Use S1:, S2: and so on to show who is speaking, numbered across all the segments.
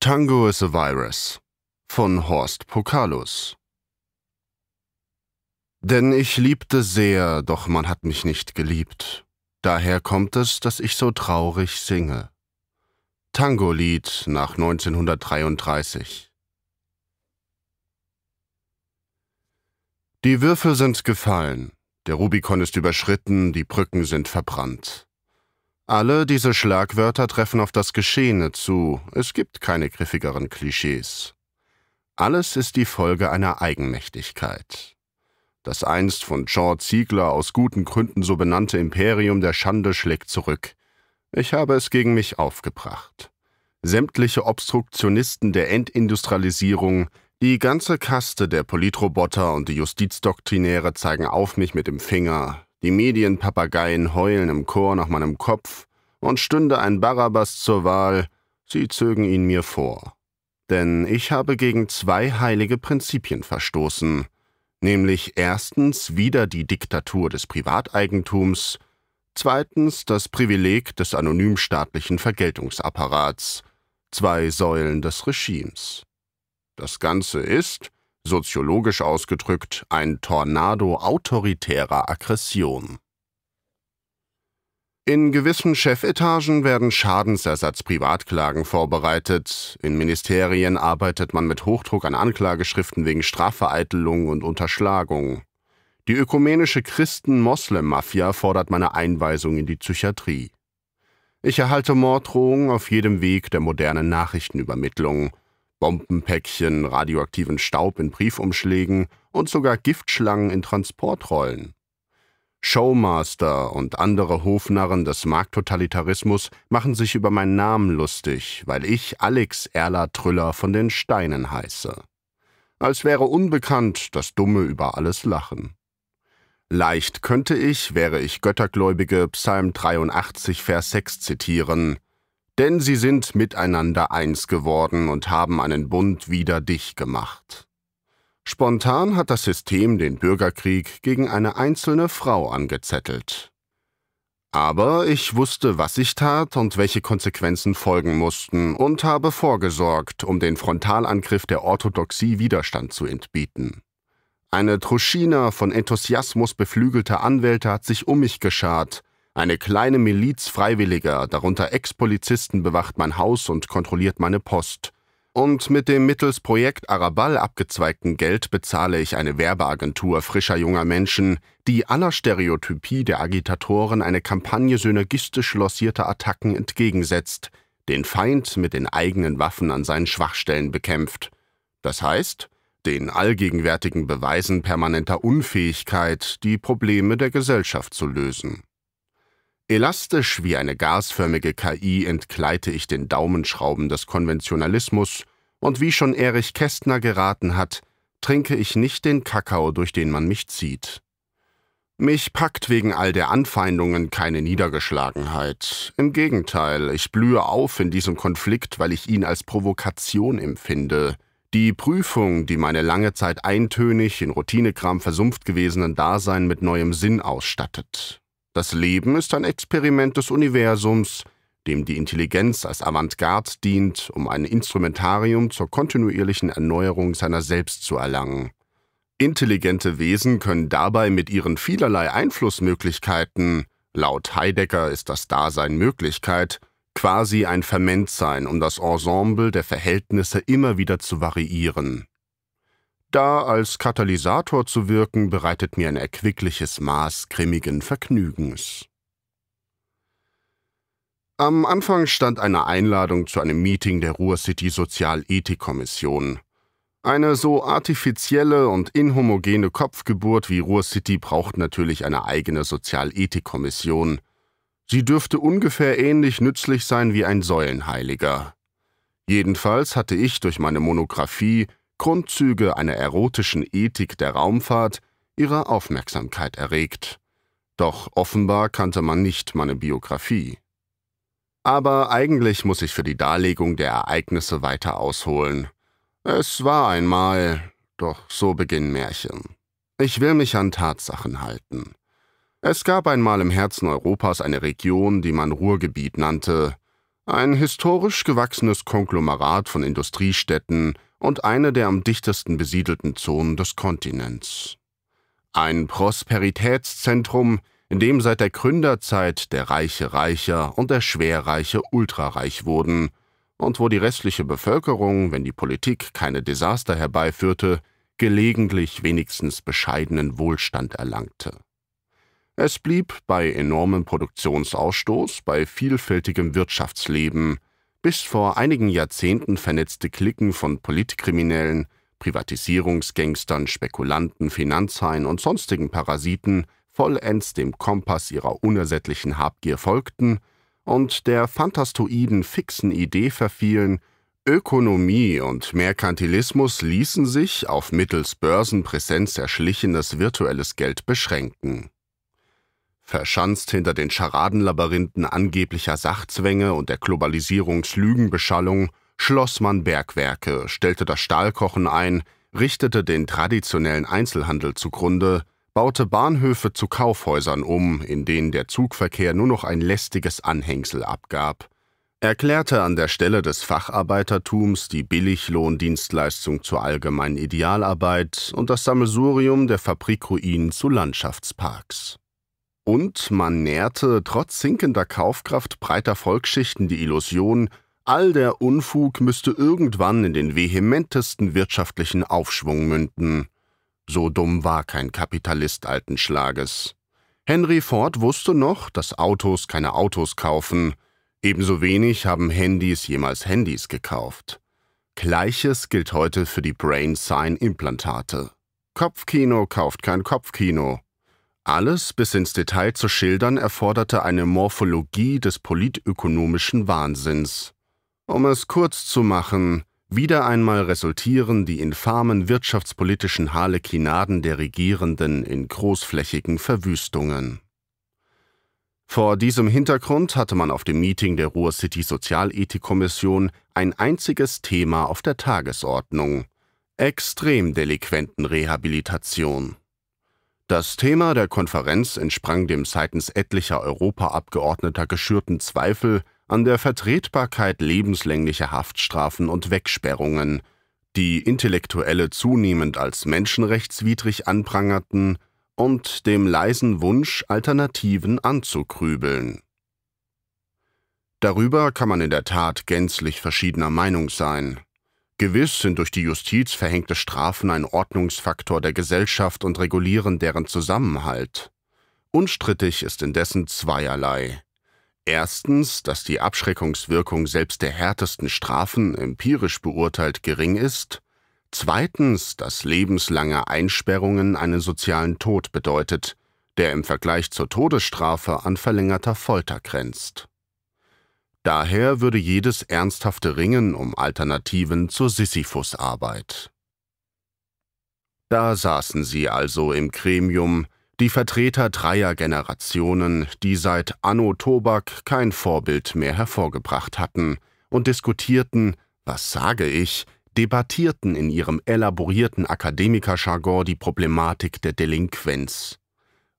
S1: Tango is a Virus von Horst Pokalus Denn ich liebte sehr, doch man hat mich nicht geliebt. Daher kommt es, dass ich so traurig singe. Tango-Lied nach 1933 Die Würfel sind gefallen, der Rubikon ist überschritten, die Brücken sind verbrannt. Alle diese Schlagwörter treffen auf das Geschehene zu, es gibt keine griffigeren Klischees. Alles ist die Folge einer Eigenmächtigkeit. Das einst von George Ziegler aus guten Gründen so benannte Imperium der Schande schlägt zurück. Ich habe es gegen mich aufgebracht. Sämtliche Obstruktionisten der Endindustrialisierung, die ganze Kaste der Politroboter und die Justizdoktrinäre zeigen auf mich mit dem Finger, die Medienpapageien heulen im Chor nach meinem Kopf, und stünde ein Barabbas zur Wahl, sie zögen ihn mir vor. Denn ich habe gegen zwei heilige Prinzipien verstoßen, nämlich erstens wieder die Diktatur des Privateigentums, zweitens das Privileg des anonymstaatlichen Vergeltungsapparats, zwei Säulen des Regimes. Das Ganze ist, soziologisch ausgedrückt, ein Tornado autoritärer Aggression. In gewissen Chefetagen werden Schadensersatz-Privatklagen vorbereitet, in Ministerien arbeitet man mit Hochdruck an Anklageschriften wegen Strafvereitelung und Unterschlagung. Die ökumenische Christen-Moslem-Mafia fordert meine Einweisung in die Psychiatrie. Ich erhalte Morddrohungen auf jedem Weg der modernen Nachrichtenübermittlung – Bombenpäckchen, radioaktiven Staub in Briefumschlägen und sogar Giftschlangen in Transportrollen. Showmaster und andere Hofnarren des Markttotalitarismus machen sich über meinen Namen lustig, weil ich Alex Erla Trüller von den Steinen heiße. Als wäre unbekannt das Dumme über alles Lachen. Leicht könnte ich, wäre ich Göttergläubige, Psalm 83, Vers 6 zitieren, denn sie sind miteinander eins geworden und haben einen Bund wider dich gemacht. Spontan hat das System den Bürgerkrieg gegen eine einzelne Frau angezettelt. Aber ich wusste, was ich tat und welche Konsequenzen folgen mussten und habe vorgesorgt, um den Frontalangriff der Orthodoxie Widerstand zu entbieten. Eine Truschina von Enthusiasmus beflügelter Anwälte hat sich um mich geschart eine kleine Miliz Freiwilliger, darunter Ex-Polizisten, bewacht mein Haus und kontrolliert meine Post. Und mit dem mittels Projekt Arabal abgezweigten Geld bezahle ich eine Werbeagentur frischer junger Menschen, die aller Stereotypie der Agitatoren eine Kampagne synergistisch lossierter Attacken entgegensetzt, den Feind mit den eigenen Waffen an seinen Schwachstellen bekämpft. Das heißt, den allgegenwärtigen Beweisen permanenter Unfähigkeit, die Probleme der Gesellschaft zu lösen. Elastisch wie eine gasförmige KI entgleite ich den Daumenschrauben des Konventionalismus, und wie schon Erich Kästner geraten hat, trinke ich nicht den Kakao, durch den man mich zieht. Mich packt wegen all der Anfeindungen keine Niedergeschlagenheit. Im Gegenteil, ich blühe auf in diesem Konflikt, weil ich ihn als Provokation empfinde. Die Prüfung, die meine lange Zeit eintönig in Routinekram versumpft gewesenen Dasein mit neuem Sinn ausstattet. Das Leben ist ein Experiment des Universums, dem die Intelligenz als Avantgarde dient, um ein Instrumentarium zur kontinuierlichen Erneuerung seiner selbst zu erlangen. Intelligente Wesen können dabei mit ihren vielerlei Einflussmöglichkeiten, laut Heidegger ist das Dasein Möglichkeit, quasi ein Ferment sein, um das Ensemble der Verhältnisse immer wieder zu variieren. Da als Katalysator zu wirken, bereitet mir ein erquickliches Maß grimmigen Vergnügens. Am Anfang stand eine Einladung zu einem Meeting der Ruhr-City Sozialethikkommission. Eine so artifizielle und inhomogene Kopfgeburt wie Ruhr-City braucht natürlich eine eigene Sozialethikkommission. Sie dürfte ungefähr ähnlich nützlich sein wie ein Säulenheiliger. Jedenfalls hatte ich durch meine Monographie Grundzüge einer erotischen Ethik der Raumfahrt ihre Aufmerksamkeit erregt. Doch offenbar kannte man nicht meine Biografie. Aber eigentlich muss ich für die Darlegung der Ereignisse weiter ausholen. Es war einmal, doch so beginnen Märchen. Ich will mich an Tatsachen halten. Es gab einmal im Herzen Europas eine Region, die man Ruhrgebiet nannte. Ein historisch gewachsenes Konglomerat von Industriestädten und eine der am dichtesten besiedelten Zonen des Kontinents. Ein Prosperitätszentrum, in dem seit der Gründerzeit der Reiche reicher und der Schwerreiche ultrareich wurden und wo die restliche Bevölkerung, wenn die Politik keine Desaster herbeiführte, gelegentlich wenigstens bescheidenen Wohlstand erlangte. Es blieb bei enormem Produktionsausstoß, bei vielfältigem Wirtschaftsleben, bis vor einigen Jahrzehnten vernetzte Klicken von Politkriminellen, Privatisierungsgangstern, Spekulanten, Finanzhaien und sonstigen Parasiten vollends dem Kompass ihrer unersättlichen Habgier folgten und der fantastoiden fixen Idee verfielen, Ökonomie und Merkantilismus ließen sich auf mittels Börsenpräsenz erschlichenes virtuelles Geld beschränken. Verschanzt hinter den Scharadenlabyrinthen angeblicher Sachzwänge und der Globalisierungslügenbeschallung schloss man Bergwerke, stellte das Stahlkochen ein, richtete den traditionellen Einzelhandel zugrunde, baute Bahnhöfe zu Kaufhäusern um, in denen der Zugverkehr nur noch ein lästiges Anhängsel abgab, erklärte an der Stelle des Facharbeitertums die Billiglohndienstleistung zur allgemeinen Idealarbeit und das Sammelsurium der Fabrikruinen zu Landschaftsparks. Und man nährte trotz sinkender Kaufkraft breiter Volksschichten die Illusion, all der Unfug müsste irgendwann in den vehementesten wirtschaftlichen Aufschwung münden. So dumm war kein Kapitalist alten Schlages. Henry Ford wusste noch, dass Autos keine Autos kaufen, ebenso wenig haben Handys jemals Handys gekauft. Gleiches gilt heute für die Brain Sign Implantate. Kopfkino kauft kein Kopfkino, alles bis ins Detail zu schildern erforderte eine Morphologie des politökonomischen Wahnsinns. Um es kurz zu machen, wieder einmal resultieren die infamen wirtschaftspolitischen Harlekinaden der Regierenden in großflächigen Verwüstungen. Vor diesem Hintergrund hatte man auf dem Meeting der Ruhr City Sozialethikkommission ein einziges Thema auf der Tagesordnung Extremdelinquentenrehabilitation. Das Thema der Konferenz entsprang dem seitens etlicher Europaabgeordneter geschürten Zweifel an der Vertretbarkeit lebenslänglicher Haftstrafen und Wegsperrungen, die Intellektuelle zunehmend als menschenrechtswidrig anprangerten, und dem leisen Wunsch, Alternativen anzukrübeln. Darüber kann man in der Tat gänzlich verschiedener Meinung sein. Gewiss sind durch die Justiz verhängte Strafen ein Ordnungsfaktor der Gesellschaft und regulieren deren Zusammenhalt. Unstrittig ist indessen zweierlei. Erstens, dass die Abschreckungswirkung selbst der härtesten Strafen empirisch beurteilt gering ist. Zweitens, dass lebenslange Einsperrungen einen sozialen Tod bedeutet, der im Vergleich zur Todesstrafe an verlängerter Folter grenzt. Daher würde jedes ernsthafte Ringen um Alternativen zur Sisyphusarbeit. Da saßen sie also im Gremium, die Vertreter dreier Generationen, die seit Anno Tobak kein Vorbild mehr hervorgebracht hatten, und diskutierten, was sage ich, debattierten in ihrem elaborierten Akademikerjargon die Problematik der Delinquenz.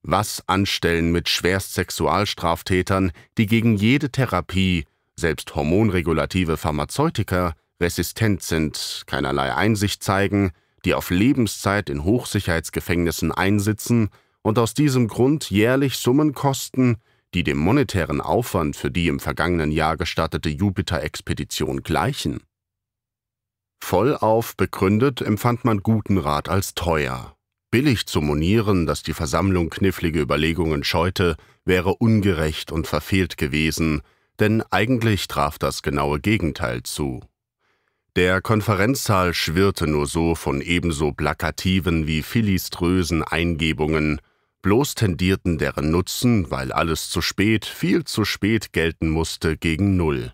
S1: Was anstellen mit Schwerstsexualstraftätern, die gegen jede Therapie, selbst hormonregulative Pharmazeutika resistent sind, keinerlei Einsicht zeigen, die auf Lebenszeit in Hochsicherheitsgefängnissen einsitzen und aus diesem Grund jährlich Summen kosten, die dem monetären Aufwand für die im vergangenen Jahr gestartete Jupiter-Expedition gleichen. Vollauf begründet empfand man guten Rat als teuer. Billig zu monieren, dass die Versammlung knifflige Überlegungen scheute, wäre ungerecht und verfehlt gewesen, denn eigentlich traf das genaue Gegenteil zu. Der Konferenzsaal schwirrte nur so von ebenso plakativen wie philiströsen Eingebungen, bloß tendierten deren Nutzen, weil alles zu spät, viel zu spät gelten musste, gegen Null.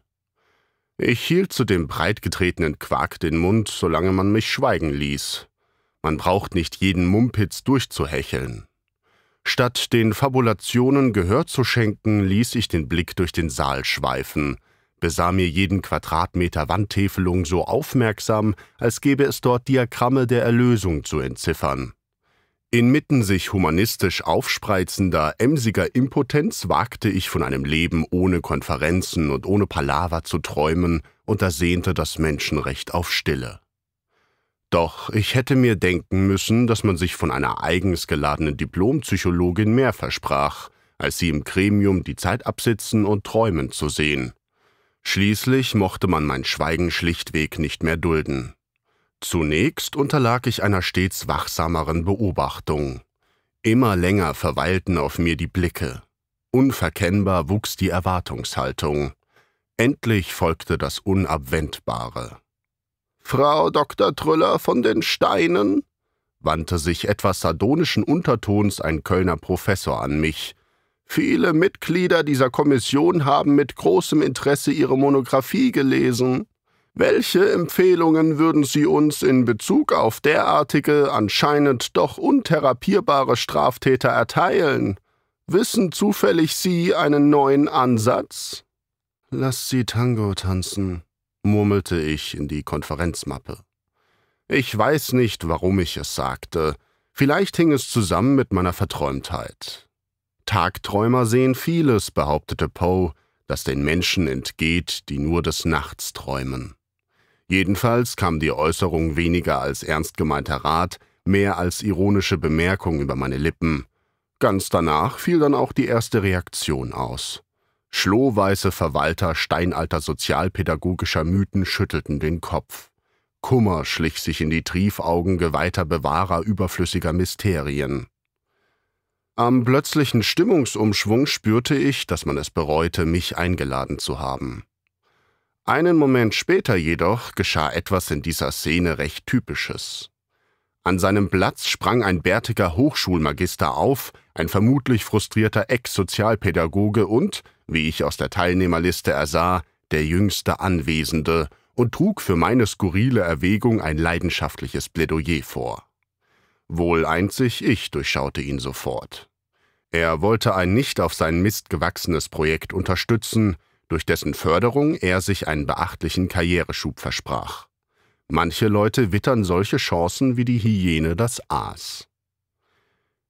S1: Ich hielt zu dem breitgetretenen Quark den Mund, solange man mich schweigen ließ. Man braucht nicht jeden Mumpitz durchzuhecheln. Statt den Fabulationen Gehör zu schenken, ließ ich den Blick durch den Saal schweifen, besah mir jeden Quadratmeter Wandtäfelung so aufmerksam, als gäbe es dort Diagramme der Erlösung zu entziffern. Inmitten sich humanistisch aufspreizender, emsiger Impotenz wagte ich von einem Leben ohne Konferenzen und ohne Palaver zu träumen und ersehnte das Menschenrecht auf Stille. Doch ich hätte mir denken müssen, dass man sich von einer eigens geladenen Diplompsychologin mehr versprach, als sie im Gremium die Zeit absitzen und träumen zu sehen. Schließlich mochte man mein Schweigen schlichtweg nicht mehr dulden. Zunächst unterlag ich einer stets wachsameren Beobachtung. Immer länger verweilten auf mir die Blicke. Unverkennbar wuchs die Erwartungshaltung. Endlich folgte das Unabwendbare.
S2: Frau Dr. Trüller von den Steinen?
S1: wandte sich etwas sardonischen Untertons ein Kölner Professor an mich.
S2: Viele Mitglieder dieser Kommission haben mit großem Interesse Ihre Monographie gelesen. Welche Empfehlungen würden Sie uns in Bezug auf derartige, anscheinend doch untherapierbare Straftäter erteilen? Wissen zufällig Sie einen neuen Ansatz?
S1: Lass sie Tango tanzen, murmelte ich in die Konferenzmappe. Ich weiß nicht, warum ich es sagte. Vielleicht hing es zusammen mit meiner Verträumtheit. Tagträumer sehen vieles, behauptete Poe, das den Menschen entgeht, die nur des Nachts träumen. Jedenfalls kam die Äußerung weniger als ernst gemeinter Rat, mehr als ironische Bemerkung über meine Lippen. Ganz danach fiel dann auch die erste Reaktion aus. Schlohweiße Verwalter steinalter sozialpädagogischer Mythen schüttelten den Kopf. Kummer schlich sich in die Triefaugen geweihter Bewahrer überflüssiger Mysterien. Am plötzlichen Stimmungsumschwung spürte ich, dass man es bereute, mich eingeladen zu haben. Einen Moment später jedoch geschah etwas in dieser Szene recht Typisches. An seinem Platz sprang ein bärtiger Hochschulmagister auf, ein vermutlich frustrierter Ex-Sozialpädagoge und, wie ich aus der Teilnehmerliste ersah, der jüngste Anwesende und trug für meine skurrile Erwägung ein leidenschaftliches Plädoyer vor. Wohl einzig ich durchschaute ihn sofort. Er wollte ein nicht auf sein Mist gewachsenes Projekt unterstützen, durch dessen Förderung er sich einen beachtlichen Karriereschub versprach. Manche Leute wittern solche Chancen wie die Hyäne das Aas.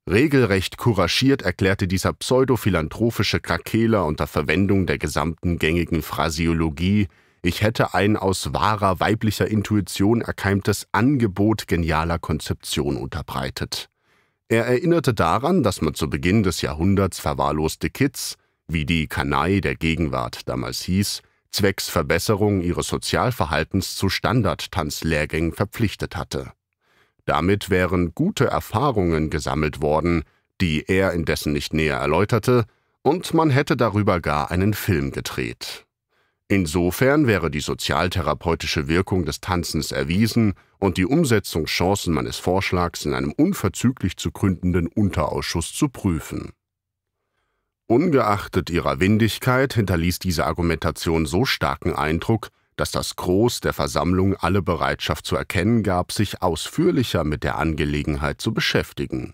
S1: Regelrecht couragiert erklärte dieser pseudophilanthropische Krakeler unter Verwendung der gesamten gängigen Phrasiologie, ich hätte ein aus wahrer weiblicher Intuition erkeimtes Angebot genialer Konzeption unterbreitet. Er erinnerte daran, dass man zu Beginn des Jahrhunderts verwahrloste Kids, wie die Kanai der Gegenwart damals hieß, zwecks Verbesserung ihres Sozialverhaltens zu Standardtanzlehrgängen verpflichtet hatte. Damit wären gute Erfahrungen gesammelt worden, die er indessen nicht näher erläuterte, und man hätte darüber gar einen Film gedreht. Insofern wäre die sozialtherapeutische Wirkung des Tanzens erwiesen und die Umsetzungschancen meines Vorschlags in einem unverzüglich zu gründenden Unterausschuss zu prüfen. Ungeachtet ihrer Windigkeit hinterließ diese Argumentation so starken Eindruck, dass das Groß der Versammlung alle Bereitschaft zu erkennen gab, sich ausführlicher mit der Angelegenheit zu beschäftigen.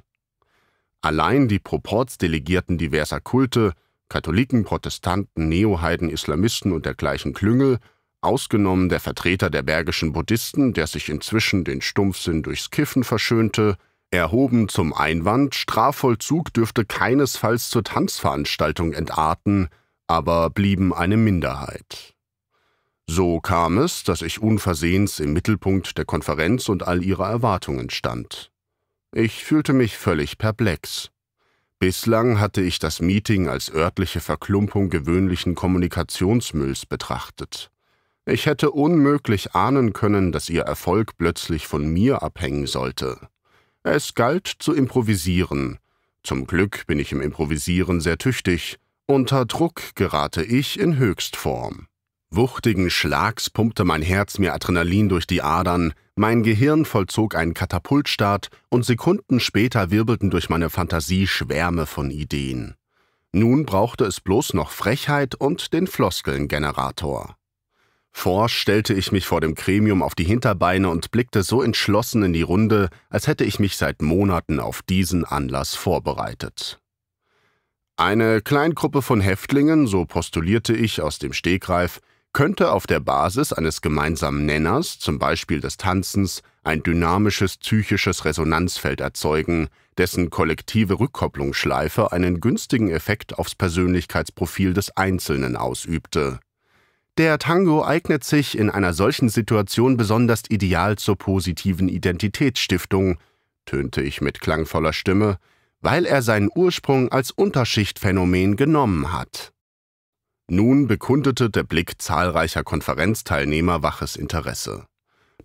S1: Allein die Proportsdelegierten diverser Kulte, Katholiken, Protestanten, Neoheiden, Islamisten und dergleichen Klüngel, ausgenommen der Vertreter der bergischen Buddhisten, der sich inzwischen den Stumpfsinn durchs Kiffen verschönte, erhoben zum Einwand, Strafvollzug dürfte keinesfalls zur Tanzveranstaltung entarten, aber blieben eine Minderheit. So kam es, dass ich unversehens im Mittelpunkt der Konferenz und all ihrer Erwartungen stand. Ich fühlte mich völlig perplex. Bislang hatte ich das Meeting als örtliche Verklumpung gewöhnlichen Kommunikationsmülls betrachtet. Ich hätte unmöglich ahnen können, dass ihr Erfolg plötzlich von mir abhängen sollte. Es galt zu improvisieren. Zum Glück bin ich im Improvisieren sehr tüchtig. Unter Druck gerate ich in Höchstform. Wuchtigen Schlags pumpte mein Herz mir Adrenalin durch die Adern, mein Gehirn vollzog einen Katapultstart und Sekunden später wirbelten durch meine Fantasie Schwärme von Ideen. Nun brauchte es bloß noch Frechheit und den Floskelngenerator. Forsch stellte ich mich vor dem Gremium auf die Hinterbeine und blickte so entschlossen in die Runde, als hätte ich mich seit Monaten auf diesen Anlass vorbereitet. Eine Kleingruppe von Häftlingen, so postulierte ich aus dem Stegreif, könnte auf der Basis eines gemeinsamen Nenners, zum Beispiel des Tanzens, ein dynamisches psychisches Resonanzfeld erzeugen, dessen kollektive Rückkopplungsschleife einen günstigen Effekt aufs Persönlichkeitsprofil des Einzelnen ausübte. Der Tango eignet sich in einer solchen Situation besonders ideal zur positiven Identitätsstiftung, tönte ich mit klangvoller Stimme, weil er seinen Ursprung als Unterschichtphänomen genommen hat. Nun bekundete der Blick zahlreicher Konferenzteilnehmer waches Interesse.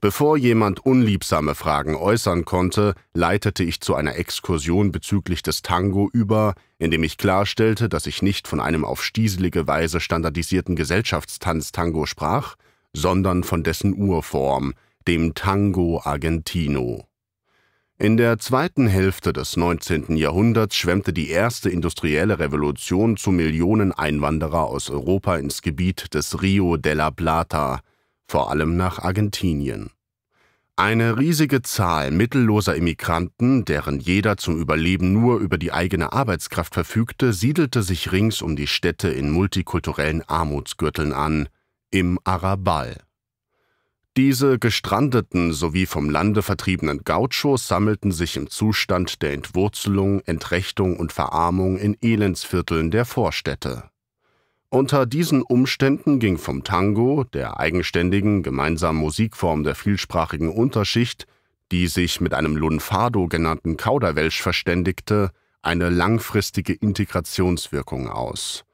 S1: Bevor jemand unliebsame Fragen äußern konnte, leitete ich zu einer Exkursion bezüglich des Tango über, indem ich klarstellte, dass ich nicht von einem auf stieselige Weise standardisierten Gesellschaftstanz-Tango sprach, sondern von dessen Urform, dem Tango Argentino. In der zweiten Hälfte des 19. Jahrhunderts schwemmte die erste industrielle Revolution zu Millionen Einwanderer aus Europa ins Gebiet des Rio de la Plata, vor allem nach Argentinien. Eine riesige Zahl mittelloser Immigranten, deren jeder zum Überleben nur über die eigene Arbeitskraft verfügte, siedelte sich rings um die Städte in multikulturellen Armutsgürteln an, im Arabal. Diese gestrandeten sowie vom Lande vertriebenen Gauchos sammelten sich im Zustand der Entwurzelung, Entrechtung und Verarmung in Elendsvierteln der Vorstädte. Unter diesen Umständen ging vom Tango, der eigenständigen gemeinsamen Musikform der vielsprachigen Unterschicht, die sich mit einem Lunfardo genannten Kauderwelsch verständigte, eine langfristige Integrationswirkung aus.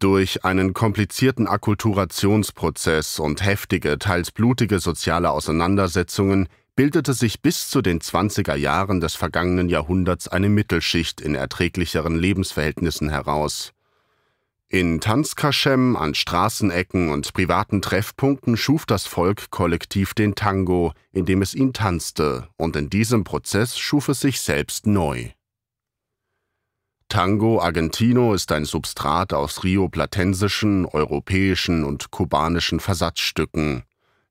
S1: Durch einen komplizierten Akkulturationsprozess und heftige, teils blutige soziale Auseinandersetzungen bildete sich bis zu den 20er Jahren des vergangenen Jahrhunderts eine Mittelschicht in erträglicheren Lebensverhältnissen heraus. In Tanzkaschem, an Straßenecken und privaten Treffpunkten schuf das Volk kollektiv den Tango, indem es ihn tanzte, und in diesem Prozess schuf es sich selbst neu. Tango Argentino ist ein Substrat aus rio-platensischen, europäischen und kubanischen Versatzstücken.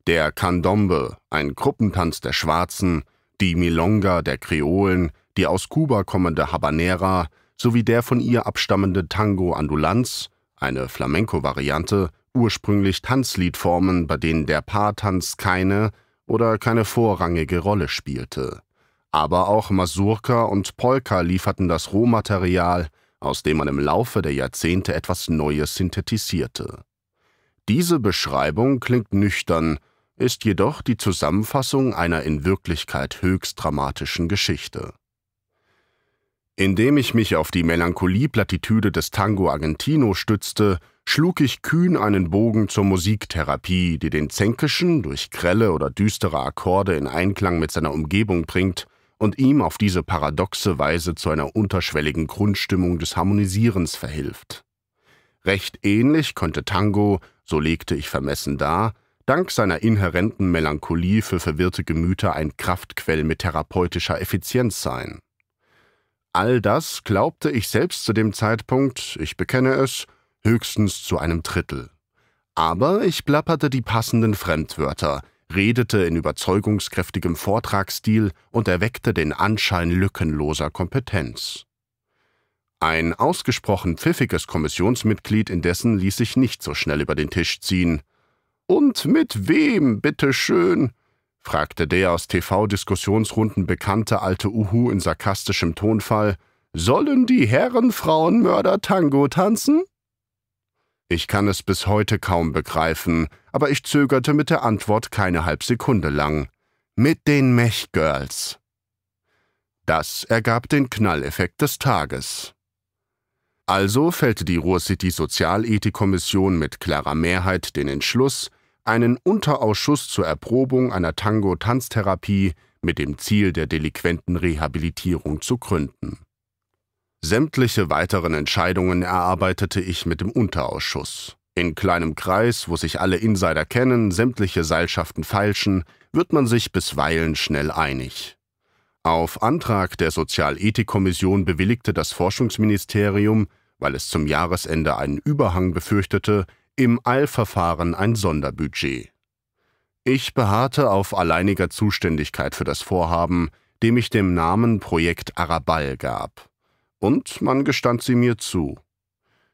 S1: Der Candombe, ein Gruppentanz der Schwarzen, die Milonga der Kreolen, die aus Kuba kommende Habanera sowie der von ihr abstammende Tango Andulanz, eine Flamenco-Variante, ursprünglich Tanzliedformen, bei denen der Paartanz keine oder keine vorrangige Rolle spielte. Aber auch Masurka und Polka lieferten das Rohmaterial, aus dem man im Laufe der Jahrzehnte etwas Neues synthetisierte. Diese Beschreibung klingt nüchtern, ist jedoch die Zusammenfassung einer in Wirklichkeit höchst dramatischen Geschichte. Indem ich mich auf die Melancholie-Plattitüde des Tango Argentino stützte, schlug ich kühn einen Bogen zur Musiktherapie, die den Zänkischen durch grelle oder düstere Akkorde in Einklang mit seiner Umgebung bringt und ihm auf diese paradoxe Weise zu einer unterschwelligen Grundstimmung des Harmonisierens verhilft. Recht ähnlich konnte Tango, so legte ich vermessen dar, dank seiner inhärenten Melancholie für verwirrte Gemüter ein Kraftquell mit therapeutischer Effizienz sein. All das glaubte ich selbst zu dem Zeitpunkt, ich bekenne es, höchstens zu einem Drittel. Aber ich plapperte die passenden Fremdwörter, redete in überzeugungskräftigem Vortragsstil und erweckte den Anschein lückenloser Kompetenz. Ein ausgesprochen pfiffiges Kommissionsmitglied indessen ließ sich nicht so schnell über den Tisch ziehen. Und mit wem, bitteschön? fragte der aus TV-Diskussionsrunden bekannte alte Uhu in sarkastischem Tonfall. Sollen die Herren Frauenmörder Tango tanzen? Ich kann es bis heute kaum begreifen, aber ich zögerte mit der Antwort keine Halbsekunde lang. Mit den Mech-Girls. Das ergab den Knalleffekt des Tages. Also fällte die Ruhr-City Sozialethikkommission mit klarer Mehrheit den Entschluss, einen Unterausschuss zur Erprobung einer Tango-Tanztherapie mit dem Ziel der delinquenten Rehabilitierung zu gründen. Sämtliche weiteren Entscheidungen erarbeitete ich mit dem Unterausschuss. In kleinem Kreis, wo sich alle Insider kennen, sämtliche Seilschaften feilschen, wird man sich bisweilen schnell einig. Auf Antrag der Sozialethikkommission bewilligte das Forschungsministerium, weil es zum Jahresende einen Überhang befürchtete, im Eilverfahren ein Sonderbudget. Ich beharrte auf alleiniger Zuständigkeit für das Vorhaben, dem ich dem Namen Projekt Arabal gab und man gestand sie mir zu.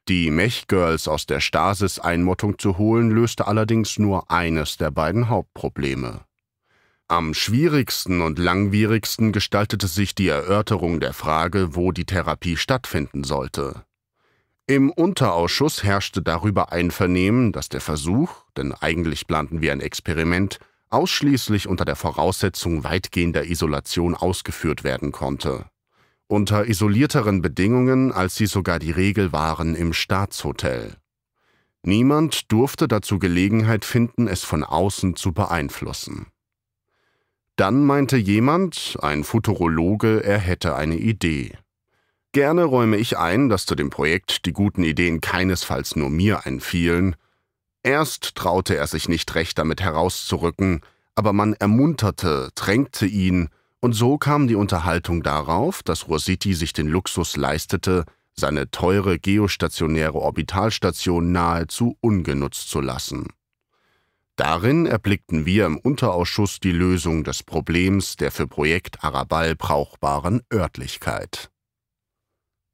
S1: Die Mech-Girls aus der Stasis-Einmottung zu holen, löste allerdings nur eines der beiden Hauptprobleme. Am schwierigsten und langwierigsten gestaltete sich die Erörterung der Frage, wo die Therapie stattfinden sollte. Im Unterausschuss herrschte darüber Einvernehmen, dass der Versuch, denn eigentlich planten wir ein Experiment, ausschließlich unter der Voraussetzung weitgehender Isolation ausgeführt werden konnte. Unter isolierteren Bedingungen, als sie sogar die Regel waren im Staatshotel. Niemand durfte dazu Gelegenheit finden, es von außen zu beeinflussen. Dann meinte jemand, ein Futurologe, er hätte eine Idee. Gerne räume ich ein, dass zu dem Projekt die guten Ideen keinesfalls nur mir einfielen. Erst traute er sich nicht recht damit herauszurücken, aber man ermunterte, drängte ihn, und so kam die Unterhaltung darauf, dass Rositi sich den Luxus leistete, seine teure geostationäre Orbitalstation nahezu ungenutzt zu lassen. Darin erblickten wir im Unterausschuss die Lösung des Problems der für Projekt Arabal brauchbaren Örtlichkeit.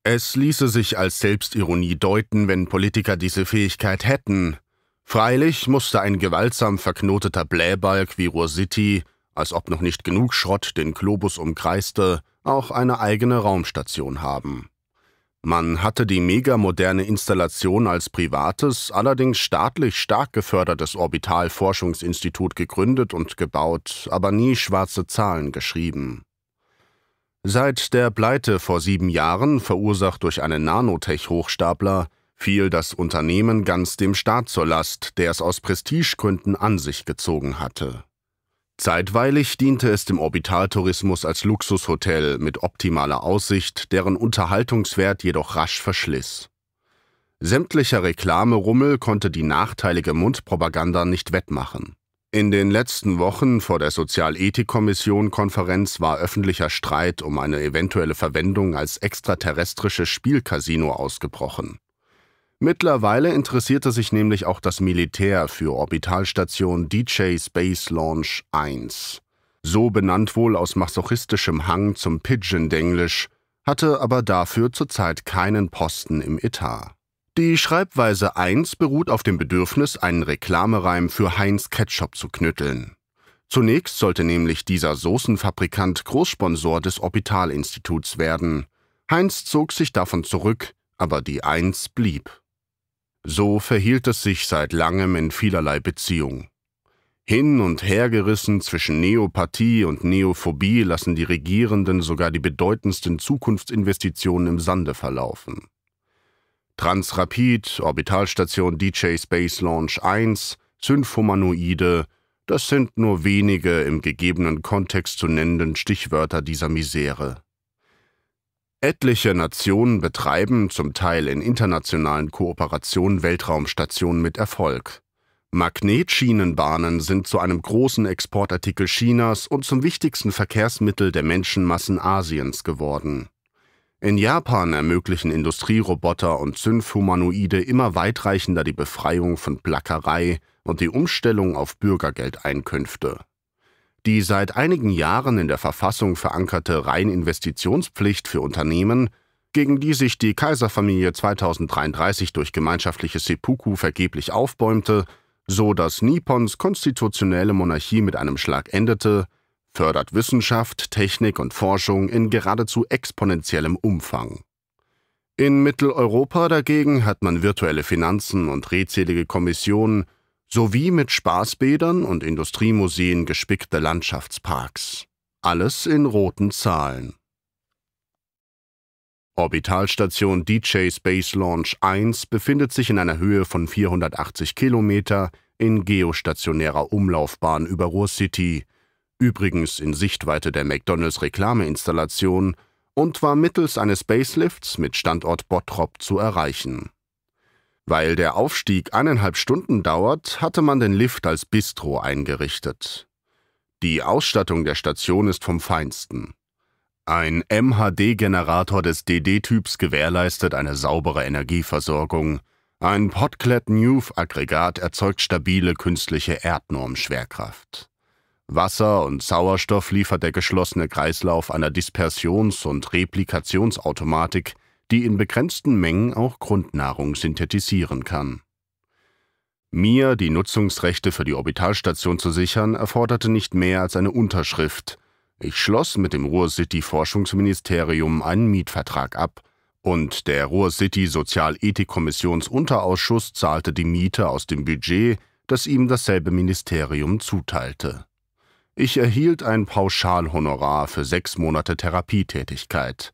S1: Es ließe sich als Selbstironie deuten, wenn Politiker diese Fähigkeit hätten. Freilich musste ein gewaltsam verknoteter Blähbalg wie Rositi, als ob noch nicht genug Schrott den Globus umkreiste, auch eine eigene Raumstation haben. Man hatte die megamoderne Installation als privates, allerdings staatlich stark gefördertes Orbitalforschungsinstitut gegründet und gebaut, aber nie schwarze Zahlen geschrieben. Seit der Pleite vor sieben Jahren, verursacht durch einen Nanotech-Hochstapler, fiel das Unternehmen ganz dem Staat zur Last, der es aus Prestigegründen an sich gezogen hatte. Zeitweilig diente es dem Orbitaltourismus als Luxushotel mit optimaler Aussicht, deren Unterhaltungswert jedoch rasch verschliss. Sämtlicher Reklamerummel konnte die nachteilige Mundpropaganda nicht wettmachen. In den letzten Wochen vor der Sozialethikkommission-Konferenz war öffentlicher Streit um eine eventuelle Verwendung als extraterrestrisches Spielcasino ausgebrochen. Mittlerweile interessierte sich nämlich auch das Militär für Orbitalstation DJ Space Launch 1. So benannt wohl aus masochistischem Hang zum Pidgin-Denglisch, hatte aber dafür zurzeit keinen Posten im Etat. Die Schreibweise 1 beruht auf dem Bedürfnis, einen Reklamereim für Heinz Ketchup zu knütteln. Zunächst sollte nämlich dieser Soßenfabrikant Großsponsor des Orbitalinstituts werden. Heinz zog sich davon zurück, aber die 1 blieb. So verhielt es sich seit langem in vielerlei Beziehung. Hin und hergerissen zwischen Neopathie und Neophobie lassen die Regierenden sogar die bedeutendsten Zukunftsinvestitionen im Sande verlaufen. Transrapid, Orbitalstation DJ Space Launch 1, Synfomanoide, das sind nur wenige im gegebenen Kontext zu nennenden Stichwörter dieser Misere. Etliche Nationen betreiben, zum Teil in internationalen Kooperationen, Weltraumstationen mit Erfolg. Magnetschienenbahnen sind zu einem großen Exportartikel Chinas und zum wichtigsten Verkehrsmittel der Menschenmassen Asiens geworden. In Japan ermöglichen Industrieroboter und Synfhumanoide immer weitreichender die Befreiung von Plackerei und die Umstellung auf Bürgergeldeinkünfte. Die seit einigen Jahren in der Verfassung verankerte Reininvestitionspflicht für Unternehmen, gegen die sich die Kaiserfamilie 2033 durch gemeinschaftliche Seppuku vergeblich aufbäumte, so dass Nippons konstitutionelle Monarchie mit einem Schlag endete, fördert Wissenschaft, Technik und Forschung in geradezu exponentiellem Umfang. In Mitteleuropa dagegen hat man virtuelle Finanzen und redselige Kommissionen sowie mit Spaßbädern und Industriemuseen gespickte Landschaftsparks. Alles in roten Zahlen. Orbitalstation DJ Space Launch 1 befindet sich in einer Höhe von 480 Kilometer in geostationärer Umlaufbahn über Ruhr City, übrigens in Sichtweite der McDonalds Reklameinstallation, und war mittels eines Spacelifts mit Standort Bottrop zu erreichen. Weil der Aufstieg eineinhalb Stunden dauert, hatte man den Lift als Bistro eingerichtet. Die Ausstattung der Station ist vom Feinsten. Ein MHD-Generator des DD-Typs gewährleistet eine saubere Energieversorgung. Ein Podclad Newf-Aggregat erzeugt stabile künstliche Erdnormschwerkraft. Wasser und Sauerstoff liefert der geschlossene Kreislauf einer Dispersions- und Replikationsautomatik, die in begrenzten Mengen auch Grundnahrung synthetisieren kann. Mir die Nutzungsrechte für die Orbitalstation zu sichern, erforderte nicht mehr als eine Unterschrift. Ich schloss mit dem Ruhr-City Forschungsministerium einen Mietvertrag ab und der Ruhr-City Sozialethikkommissionsunterausschuss zahlte die Miete aus dem Budget, das ihm dasselbe Ministerium zuteilte. Ich erhielt ein Pauschalhonorar für sechs Monate Therapietätigkeit.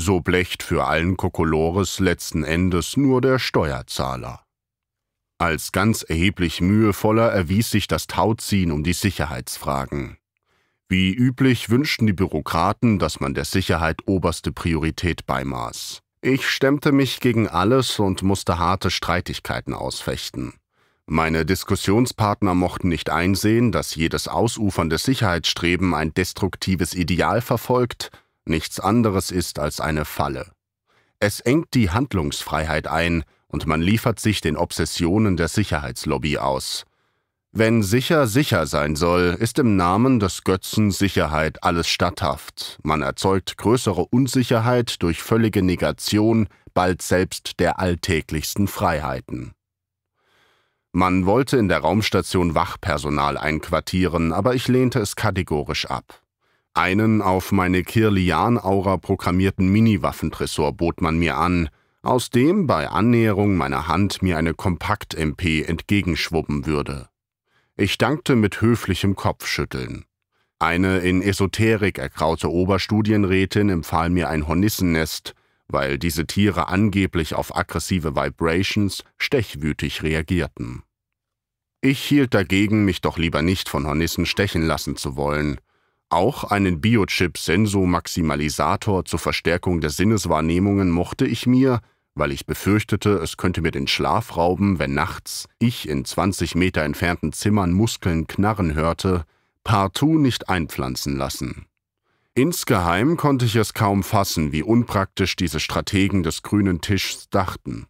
S1: So blecht für allen Kokolores letzten Endes nur der Steuerzahler. Als ganz erheblich mühevoller erwies sich das Tauziehen um die Sicherheitsfragen. Wie üblich wünschten die Bürokraten, dass man der Sicherheit oberste Priorität beimaß. Ich stemmte mich gegen alles und musste harte Streitigkeiten ausfechten. Meine Diskussionspartner mochten nicht einsehen, dass jedes ausufernde Sicherheitsstreben ein destruktives Ideal verfolgt, nichts anderes ist als eine Falle. Es engt die Handlungsfreiheit ein, und man liefert sich den Obsessionen der Sicherheitslobby aus. Wenn sicher sicher sein soll, ist im Namen des Götzen Sicherheit alles statthaft. Man erzeugt größere Unsicherheit durch völlige Negation, bald selbst der alltäglichsten Freiheiten. Man wollte in der Raumstation Wachpersonal einquartieren, aber ich lehnte es kategorisch ab. Einen auf meine Kirlian-Aura programmierten Mini-Waffentresor bot man mir an, aus dem bei Annäherung meiner Hand mir eine Kompakt-MP entgegenschwubben würde. Ich dankte mit höflichem Kopfschütteln. Eine in Esoterik ergraute Oberstudienrätin empfahl mir ein Hornissennest, weil diese Tiere angeblich auf aggressive Vibrations stechwütig reagierten. Ich hielt dagegen, mich doch lieber nicht von Hornissen stechen lassen zu wollen. Auch einen Biochip-Sensomaximalisator zur Verstärkung der Sinneswahrnehmungen mochte ich mir, weil ich befürchtete, es könnte mir den Schlaf rauben, wenn nachts ich in 20 Meter entfernten Zimmern Muskeln knarren hörte, partout nicht einpflanzen lassen. Insgeheim konnte ich es kaum fassen, wie unpraktisch diese Strategen des grünen Tischs dachten.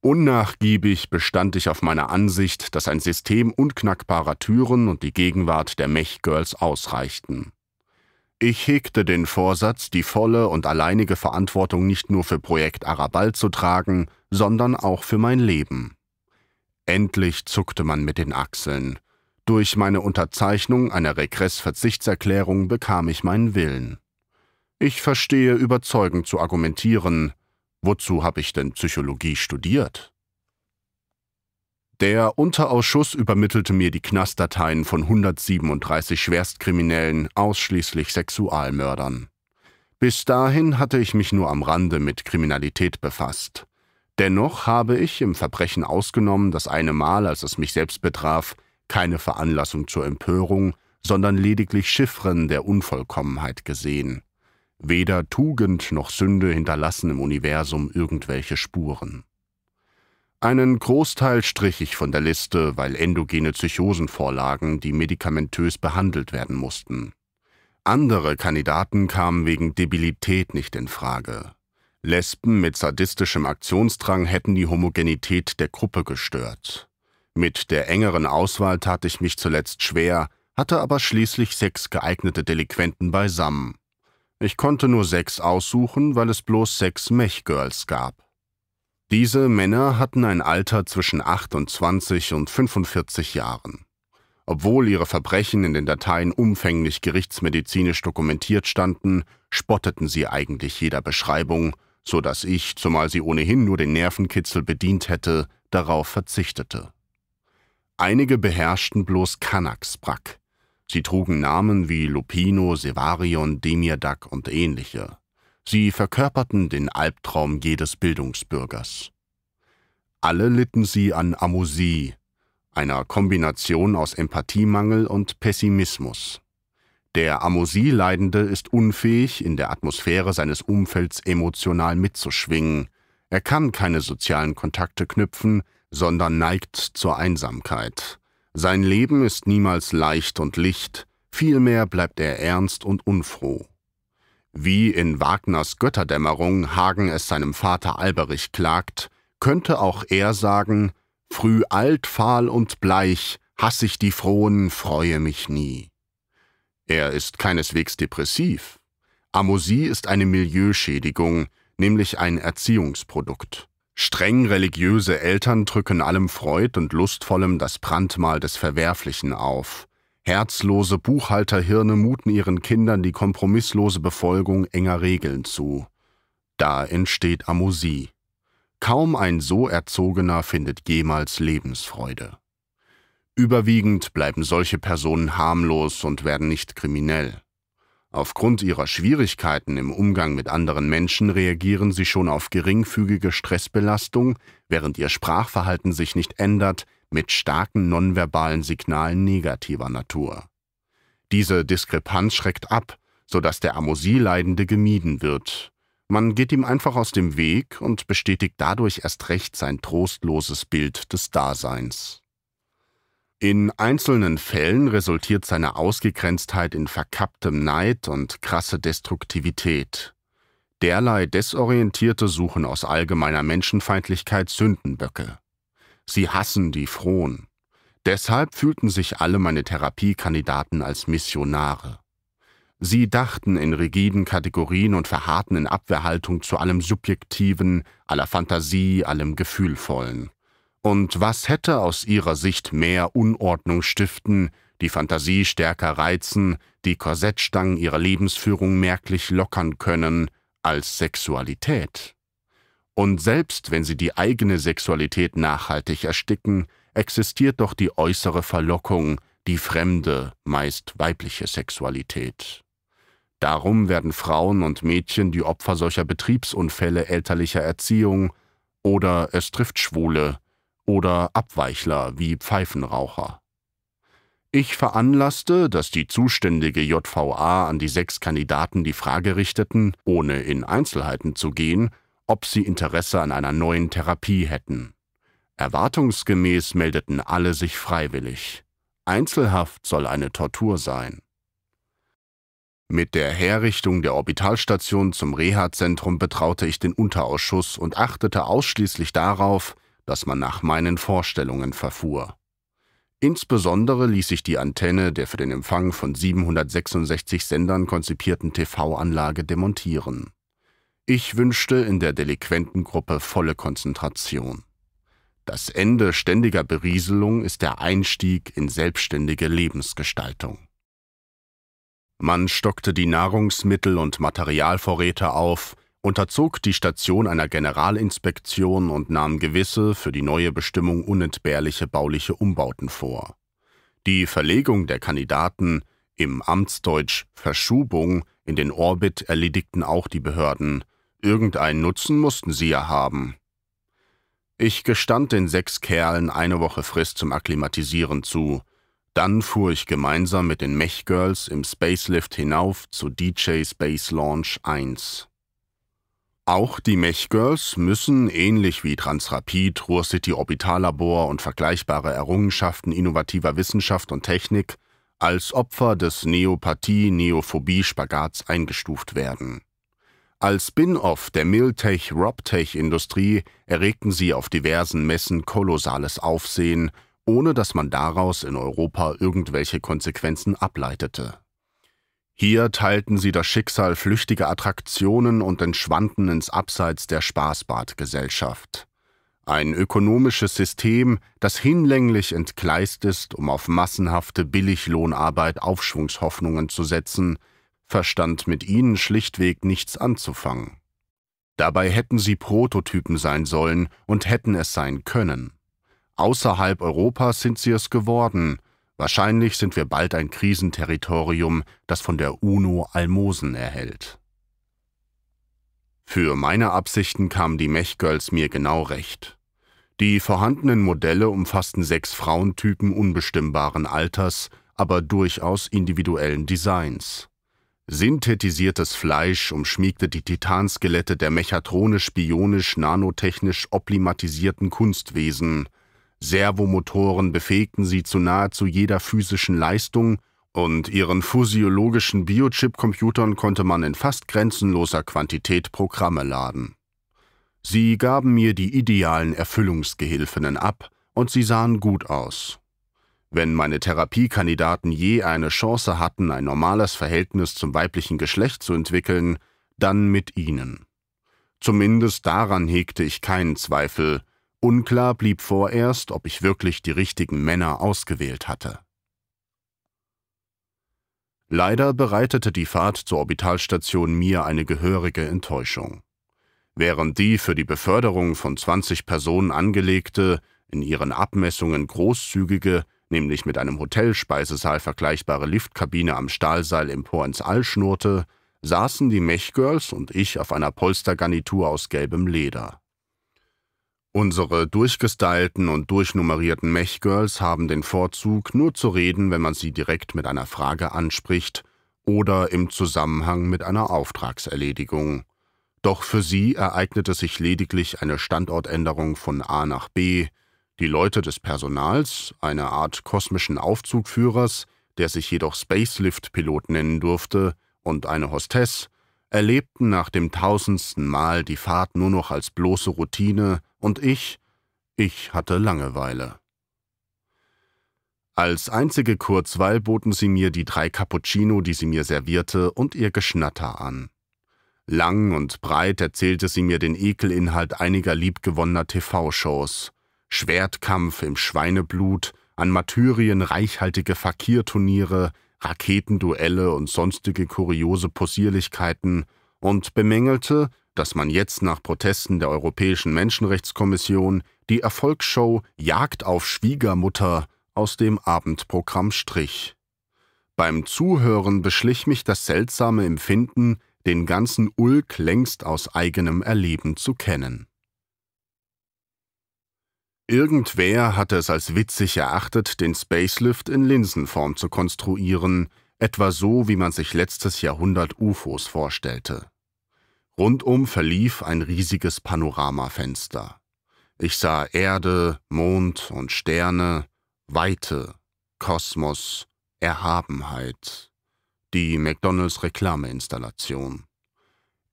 S1: Unnachgiebig bestand ich auf meiner Ansicht, dass ein System unknackbarer Türen und die Gegenwart der Mech-Girls ausreichten. Ich hegte den Vorsatz, die volle und alleinige Verantwortung nicht nur für Projekt Arabal zu tragen, sondern auch für mein Leben. Endlich zuckte man mit den Achseln. Durch meine Unterzeichnung einer Regressverzichtserklärung bekam ich meinen Willen. Ich verstehe überzeugend zu argumentieren. Wozu habe ich denn Psychologie studiert? Der Unterausschuss übermittelte mir die Knastdateien von 137 Schwerstkriminellen, ausschließlich Sexualmördern. Bis dahin hatte ich mich nur am Rande mit Kriminalität befasst. Dennoch habe ich, im Verbrechen ausgenommen, das eine Mal, als es mich selbst betraf, keine Veranlassung zur Empörung, sondern lediglich Chiffren der Unvollkommenheit gesehen. Weder Tugend noch Sünde hinterlassen im Universum irgendwelche Spuren. Einen Großteil strich ich von der Liste, weil endogene Psychosen vorlagen, die medikamentös behandelt werden mussten. Andere Kandidaten kamen wegen Debilität nicht in Frage. Lesben mit sadistischem Aktionsdrang hätten die Homogenität der Gruppe gestört. Mit der engeren Auswahl tat ich mich zuletzt schwer, hatte aber schließlich sechs geeignete Delinquenten beisammen. Ich konnte nur sechs aussuchen, weil es bloß sechs Mech-Girls gab. Diese Männer hatten ein Alter zwischen 28 und 45 Jahren. Obwohl ihre Verbrechen in den Dateien umfänglich gerichtsmedizinisch dokumentiert standen, spotteten sie eigentlich jeder Beschreibung, so dass ich, zumal sie ohnehin nur den Nervenkitzel bedient hätte, darauf verzichtete. Einige beherrschten bloß Kanaksbrack. Sie trugen Namen wie Lupino, Sevarion, Demirdak und ähnliche. Sie verkörperten den Albtraum jedes Bildungsbürgers. Alle litten sie an Amusie, einer Kombination aus Empathiemangel und Pessimismus. Der Amusie-Leidende ist unfähig, in der Atmosphäre seines Umfelds emotional mitzuschwingen. Er kann keine sozialen Kontakte knüpfen, sondern neigt zur Einsamkeit. Sein Leben ist niemals leicht und licht, vielmehr bleibt er ernst und unfroh. Wie in Wagners Götterdämmerung Hagen es seinem Vater Alberich klagt, könnte auch er sagen, früh alt, fahl und bleich, hass ich die Frohen, freue mich nie. Er ist keineswegs depressiv. Amosie ist eine Milieuschädigung, nämlich ein Erziehungsprodukt. Streng religiöse Eltern drücken allem Freud und Lustvollem das Brandmal des Verwerflichen auf. Herzlose Buchhalterhirne muten ihren Kindern die kompromisslose Befolgung enger Regeln zu. Da entsteht Amusie. Kaum ein so erzogener findet jemals Lebensfreude. Überwiegend bleiben solche Personen harmlos und werden nicht kriminell. Aufgrund ihrer Schwierigkeiten im Umgang mit anderen Menschen reagieren sie schon auf geringfügige Stressbelastung, während ihr Sprachverhalten sich nicht ändert, mit starken nonverbalen Signalen negativer Natur. Diese Diskrepanz schreckt ab, sodass der Amosie-Leidende gemieden wird. Man geht ihm einfach aus dem Weg und bestätigt dadurch erst recht sein trostloses Bild des Daseins. In einzelnen Fällen resultiert seine Ausgegrenztheit in verkapptem Neid und krasse Destruktivität. Derlei Desorientierte suchen aus allgemeiner Menschenfeindlichkeit Sündenböcke. Sie hassen die Frohen. Deshalb fühlten sich alle meine Therapiekandidaten als Missionare. Sie dachten in rigiden Kategorien und verharrten in Abwehrhaltung zu allem Subjektiven, aller Fantasie, allem Gefühlvollen. Und was hätte aus ihrer Sicht mehr Unordnung stiften, die Fantasie stärker reizen, die Korsettstangen ihrer Lebensführung merklich lockern können, als Sexualität? Und selbst wenn sie die eigene Sexualität nachhaltig ersticken, existiert doch die äußere Verlockung, die fremde, meist weibliche Sexualität. Darum werden Frauen und Mädchen die Opfer solcher Betriebsunfälle elterlicher Erziehung, oder es trifft Schwule, oder Abweichler wie Pfeifenraucher. Ich veranlasste, dass die zuständige JVA an die sechs Kandidaten die Frage richteten, ohne in Einzelheiten zu gehen, ob sie Interesse an einer neuen Therapie hätten. Erwartungsgemäß meldeten alle sich freiwillig. Einzelhaft soll eine Tortur sein. Mit der Herrichtung der Orbitalstation zum Reha-Zentrum betraute ich den Unterausschuss und achtete ausschließlich darauf, dass man nach meinen Vorstellungen verfuhr. Insbesondere ließ sich die Antenne der für den Empfang von 766 Sendern konzipierten TV-Anlage demontieren. Ich wünschte in der Delinquentengruppe volle Konzentration. Das Ende ständiger Berieselung ist der Einstieg in selbstständige Lebensgestaltung. Man stockte die Nahrungsmittel- und Materialvorräte auf, unterzog die Station einer Generalinspektion und nahm gewisse, für die neue Bestimmung unentbehrliche bauliche Umbauten vor. Die Verlegung der Kandidaten, im Amtsdeutsch Verschubung, in den Orbit erledigten auch die Behörden. Irgendeinen Nutzen mussten sie ja haben. Ich gestand den sechs Kerlen eine Woche Frist zum Akklimatisieren zu. Dann fuhr ich gemeinsam mit den Mech-Girls im Spacelift hinauf zu DJ Space Launch 1. Auch die Mech-Girls müssen, ähnlich wie Transrapid, Ruhr-City Orbitallabor und vergleichbare Errungenschaften innovativer Wissenschaft und Technik, als Opfer des Neopathie-Neophobie-Spagats eingestuft werden. Als Spin-off der Miltech-Robtech-Industrie erregten sie auf diversen Messen kolossales Aufsehen, ohne dass man daraus in Europa irgendwelche Konsequenzen ableitete. Hier teilten sie das Schicksal flüchtiger Attraktionen und entschwanden ins Abseits der Spaßbadgesellschaft. Ein ökonomisches System, das hinlänglich entgleist ist, um auf massenhafte Billiglohnarbeit Aufschwungshoffnungen zu setzen, verstand mit ihnen schlichtweg nichts anzufangen. Dabei hätten sie Prototypen sein sollen und hätten es sein können. Außerhalb Europas sind sie es geworden, Wahrscheinlich sind wir bald ein Krisenterritorium, das von der UNO Almosen erhält. Für meine Absichten kamen die Mechgirls mir genau recht. Die vorhandenen Modelle umfassten sechs Frauentypen unbestimmbaren Alters, aber durchaus individuellen Designs. Synthetisiertes Fleisch umschmiegte die Titanskelette der mechatronisch-bionisch-nanotechnisch oblimatisierten Kunstwesen, Servomotoren befähigten sie zu nahezu jeder physischen Leistung und ihren physiologischen Biochip-Computern konnte man in fast grenzenloser Quantität Programme laden. Sie gaben mir die idealen Erfüllungsgehilfinnen ab und sie sahen gut aus. Wenn meine Therapiekandidaten je eine Chance hatten, ein normales Verhältnis zum weiblichen Geschlecht zu entwickeln, dann mit ihnen. Zumindest daran hegte ich keinen Zweifel. Unklar blieb vorerst, ob ich wirklich die richtigen Männer ausgewählt hatte. Leider bereitete die Fahrt zur Orbitalstation mir eine gehörige Enttäuschung. Während die für die Beförderung von 20 Personen angelegte, in ihren Abmessungen großzügige, nämlich mit einem Hotelspeisesaal vergleichbare Liftkabine am Stahlseil empor ins All schnurrte, saßen die Mechgirls und ich auf einer Polstergarnitur aus gelbem Leder. Unsere durchgestylten und durchnummerierten Mechgirls haben den Vorzug, nur zu reden, wenn man sie direkt mit einer Frage anspricht oder im Zusammenhang mit einer Auftragserledigung. Doch für sie ereignete sich lediglich eine Standortänderung von A nach B, die Leute des Personals, eine Art kosmischen Aufzugführers, der sich jedoch Spacelift-Pilot nennen durfte, und eine Hostess, erlebten nach dem tausendsten Mal die Fahrt nur noch als bloße Routine, und ich, ich hatte Langeweile. Als einzige Kurzweil boten sie mir die drei Cappuccino, die sie mir servierte, und ihr Geschnatter an. Lang und breit erzählte sie mir den Ekelinhalt einiger liebgewonnener TV-Shows, Schwertkampf im Schweineblut, an Martyrien reichhaltige Fakirturniere, Raketenduelle und sonstige kuriose Possierlichkeiten und bemängelte, dass man jetzt nach Protesten der Europäischen Menschenrechtskommission die Erfolgsshow Jagd auf Schwiegermutter aus dem Abendprogramm strich. Beim Zuhören beschlich mich das seltsame Empfinden, den ganzen Ulk längst aus eigenem Erleben zu kennen. Irgendwer hatte es als witzig erachtet, den Spacelift in Linsenform zu konstruieren, etwa so, wie man sich letztes Jahrhundert UFOs vorstellte. Rundum verlief ein riesiges Panoramafenster. Ich sah Erde, Mond und Sterne, Weite, Kosmos, Erhabenheit. Die McDonalds Reklameinstallation.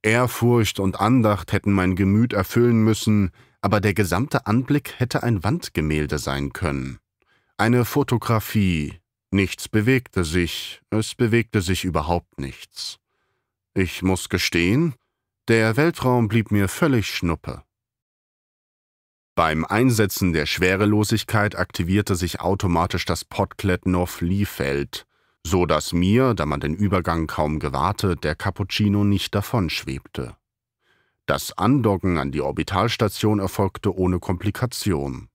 S1: Ehrfurcht und Andacht hätten mein Gemüt erfüllen müssen, aber der gesamte Anblick hätte ein Wandgemälde sein können. Eine Fotografie. Nichts bewegte sich, es bewegte sich überhaupt nichts. Ich muss gestehen, der Weltraum blieb mir völlig schnuppe. Beim Einsetzen der Schwerelosigkeit aktivierte sich automatisch das Podkletnow-Lie-Feld, so dass mir, da man den Übergang kaum gewahrte, der Cappuccino nicht davonschwebte. Das Andocken an die Orbitalstation erfolgte ohne Komplikation.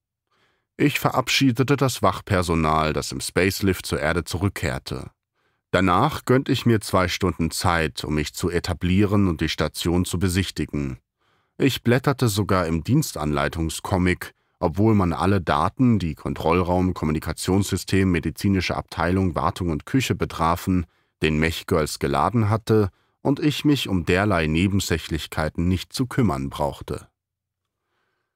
S1: Ich verabschiedete das Wachpersonal, das im Spacelift zur Erde zurückkehrte. Danach gönnte ich mir zwei Stunden Zeit, um mich zu etablieren und die Station zu besichtigen. Ich blätterte sogar im Dienstanleitungscomic, obwohl man alle Daten, die Kontrollraum, Kommunikationssystem, medizinische Abteilung, Wartung und Küche betrafen, den Mechgirls geladen hatte und ich mich um derlei Nebensächlichkeiten nicht zu kümmern brauchte.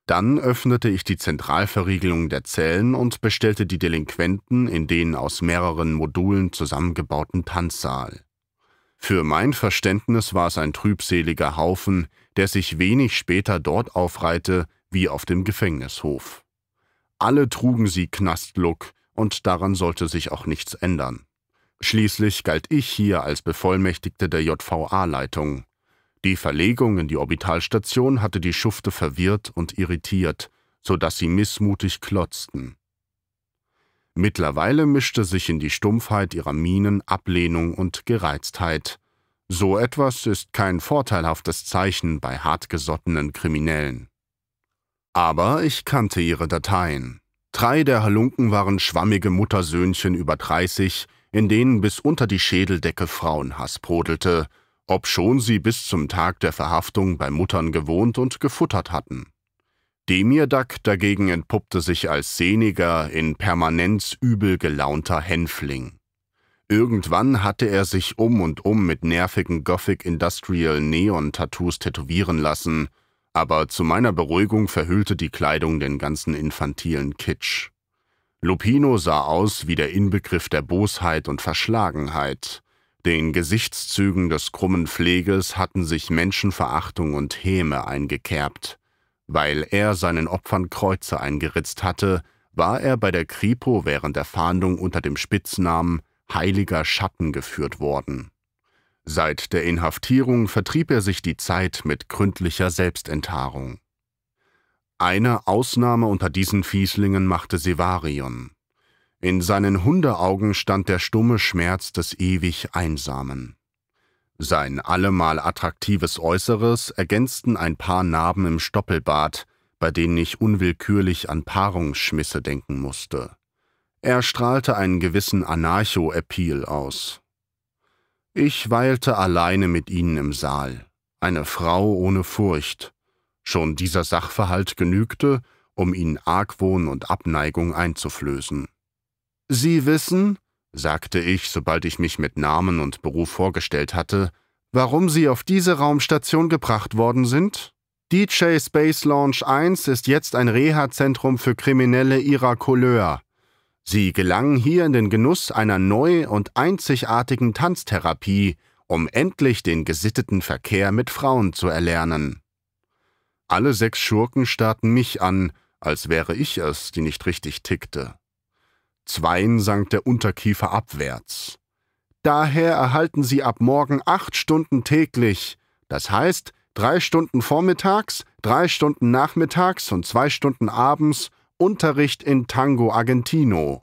S1: Dann öffnete ich die Zentralverriegelung der Zellen und bestellte die Delinquenten in den aus mehreren Modulen zusammengebauten Tanzsaal. Für mein Verständnis war es ein trübseliger Haufen, der sich wenig später dort aufreihte wie auf dem Gefängnishof. Alle trugen sie Knastlook, und daran sollte sich auch nichts ändern. Schließlich galt ich hier als Bevollmächtigte der JVA-Leitung. Die Verlegung in die Orbitalstation hatte die Schufte verwirrt und irritiert, so dass sie missmutig klotzten. Mittlerweile mischte sich in die Stumpfheit ihrer Mienen Ablehnung und Gereiztheit. So etwas ist kein vorteilhaftes Zeichen bei hartgesottenen Kriminellen. Aber ich kannte ihre Dateien. Drei der Halunken waren schwammige Muttersöhnchen über 30, in denen bis unter die Schädeldecke Frauenhass brodelte, obschon sie bis zum Tag der Verhaftung bei Muttern gewohnt und gefuttert hatten. Demirdak dagegen entpuppte sich als sehniger, in Permanenz übel gelaunter Hänfling. Irgendwann hatte er sich um und um mit nervigen Gothic Industrial Neon Tattoos tätowieren lassen, aber zu meiner Beruhigung verhüllte die Kleidung den ganzen infantilen Kitsch. Lupino sah aus wie der Inbegriff der Bosheit und Verschlagenheit. Den Gesichtszügen des krummen Pfleges hatten sich Menschenverachtung und Häme eingekerbt. Weil er seinen Opfern Kreuze eingeritzt hatte, war er bei der Kripo während der Fahndung unter dem Spitznamen Heiliger Schatten geführt worden. Seit der Inhaftierung vertrieb er sich die Zeit mit gründlicher Selbstenthaarung. Eine Ausnahme unter diesen Fieslingen machte Sevarion. In seinen Hundeaugen stand der stumme Schmerz des ewig Einsamen. Sein allemal attraktives Äußeres ergänzten ein paar Narben im Stoppelbart, bei denen ich unwillkürlich an Paarungsschmisse denken musste. Er strahlte einen gewissen Anarcho-Appeal aus. Ich weilte alleine mit ihnen im Saal, eine Frau ohne Furcht. Schon dieser Sachverhalt genügte, um ihnen Argwohn und Abneigung einzuflößen. Sie wissen, sagte ich, sobald ich mich mit Namen und Beruf vorgestellt hatte, warum Sie auf diese Raumstation gebracht worden sind? DJ Space Launch 1 ist jetzt ein Reha-Zentrum für Kriminelle ihrer Couleur. Sie gelangen hier in den Genuss einer neu und einzigartigen Tanztherapie, um endlich den gesitteten Verkehr mit Frauen zu erlernen. Alle sechs Schurken starrten mich an, als wäre ich es, die nicht richtig tickte. Zweien sank der Unterkiefer abwärts. Daher erhalten Sie ab morgen acht Stunden täglich, das heißt drei Stunden vormittags, drei Stunden nachmittags und zwei Stunden abends Unterricht in Tango Argentino.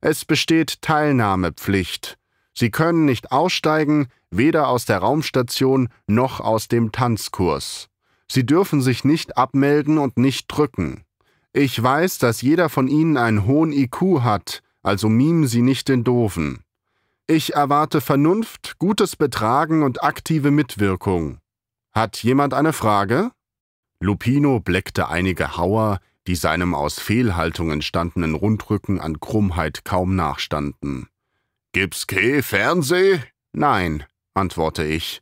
S1: Es besteht Teilnahmepflicht. Sie können nicht aussteigen, weder aus der Raumstation noch aus dem Tanzkurs. Sie dürfen sich nicht abmelden und nicht drücken. Ich weiß, dass jeder von Ihnen einen hohen IQ hat, also mimen Sie nicht den Doofen. Ich erwarte Vernunft, gutes Betragen und aktive Mitwirkung. Hat jemand eine Frage? Lupino bleckte einige Hauer, die seinem aus Fehlhaltung entstandenen Rundrücken an Krummheit kaum nachstanden. Gibt's Keh Fernseh? Nein, antworte ich.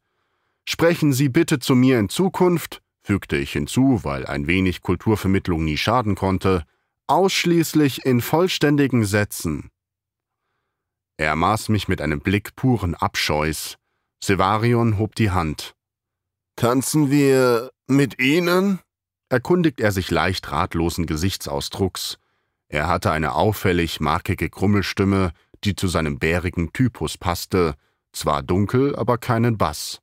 S1: Sprechen Sie bitte zu mir in Zukunft, fügte ich hinzu, weil ein wenig Kulturvermittlung nie schaden konnte, ausschließlich in vollständigen Sätzen. Er maß mich mit einem Blick puren Abscheus. Sevarion hob die Hand. Tanzen wir mit Ihnen? erkundigt er sich leicht ratlosen Gesichtsausdrucks. Er hatte eine auffällig markige Krummelstimme, die zu seinem bärigen Typus passte, zwar dunkel, aber keinen Bass.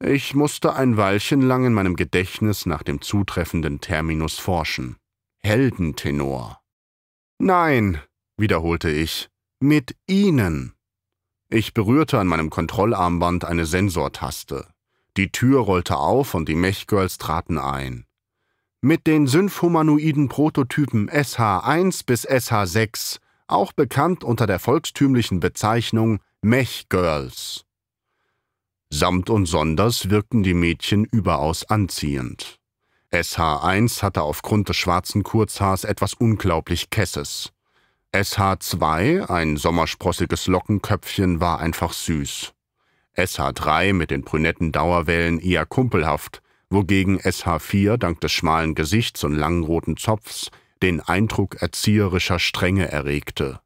S1: Ich musste ein Weilchen lang in meinem Gedächtnis nach dem zutreffenden Terminus forschen. Heldentenor. Nein, wiederholte ich, mit Ihnen. Ich berührte an meinem Kontrollarmband eine Sensortaste. Die Tür rollte auf und die Mechgirls traten ein. Mit den synfhumanoiden Prototypen SH1 bis SH6, auch bekannt unter der volkstümlichen Bezeichnung Mechgirls. Samt und sonders wirkten die Mädchen überaus anziehend. SH1 hatte aufgrund des schwarzen Kurzhaars etwas unglaublich Kesses. SH2, ein sommersprossiges Lockenköpfchen, war einfach süß. SH3 mit den brünetten Dauerwellen eher kumpelhaft, wogegen SH4 dank des schmalen Gesichts und langen roten Zopfs den Eindruck erzieherischer Strenge erregte.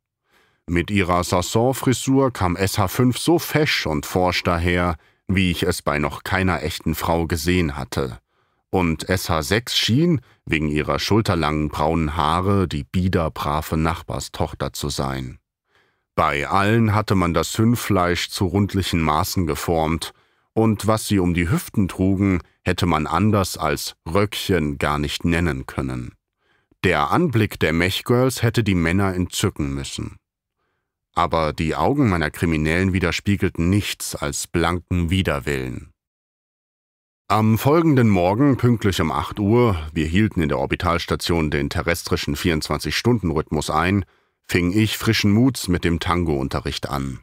S1: Mit ihrer Sasson-Frisur kam SH5 so fesch und forsch daher, wie ich es bei noch keiner echten Frau gesehen hatte. Und SH6 schien, wegen ihrer schulterlangen braunen Haare, die biederbrave Nachbarstochter zu sein. Bei allen hatte man das Hündfleisch zu rundlichen Maßen geformt, und was sie um die Hüften trugen, hätte man anders als Röckchen gar nicht nennen können. Der Anblick der Mechgirls hätte die Männer entzücken müssen aber die Augen meiner Kriminellen widerspiegelten nichts als blanken Widerwillen. Am folgenden Morgen, pünktlich um 8 Uhr, wir hielten in der Orbitalstation den terrestrischen 24-Stunden-Rhythmus ein, fing ich frischen Muts mit dem Tango-Unterricht an.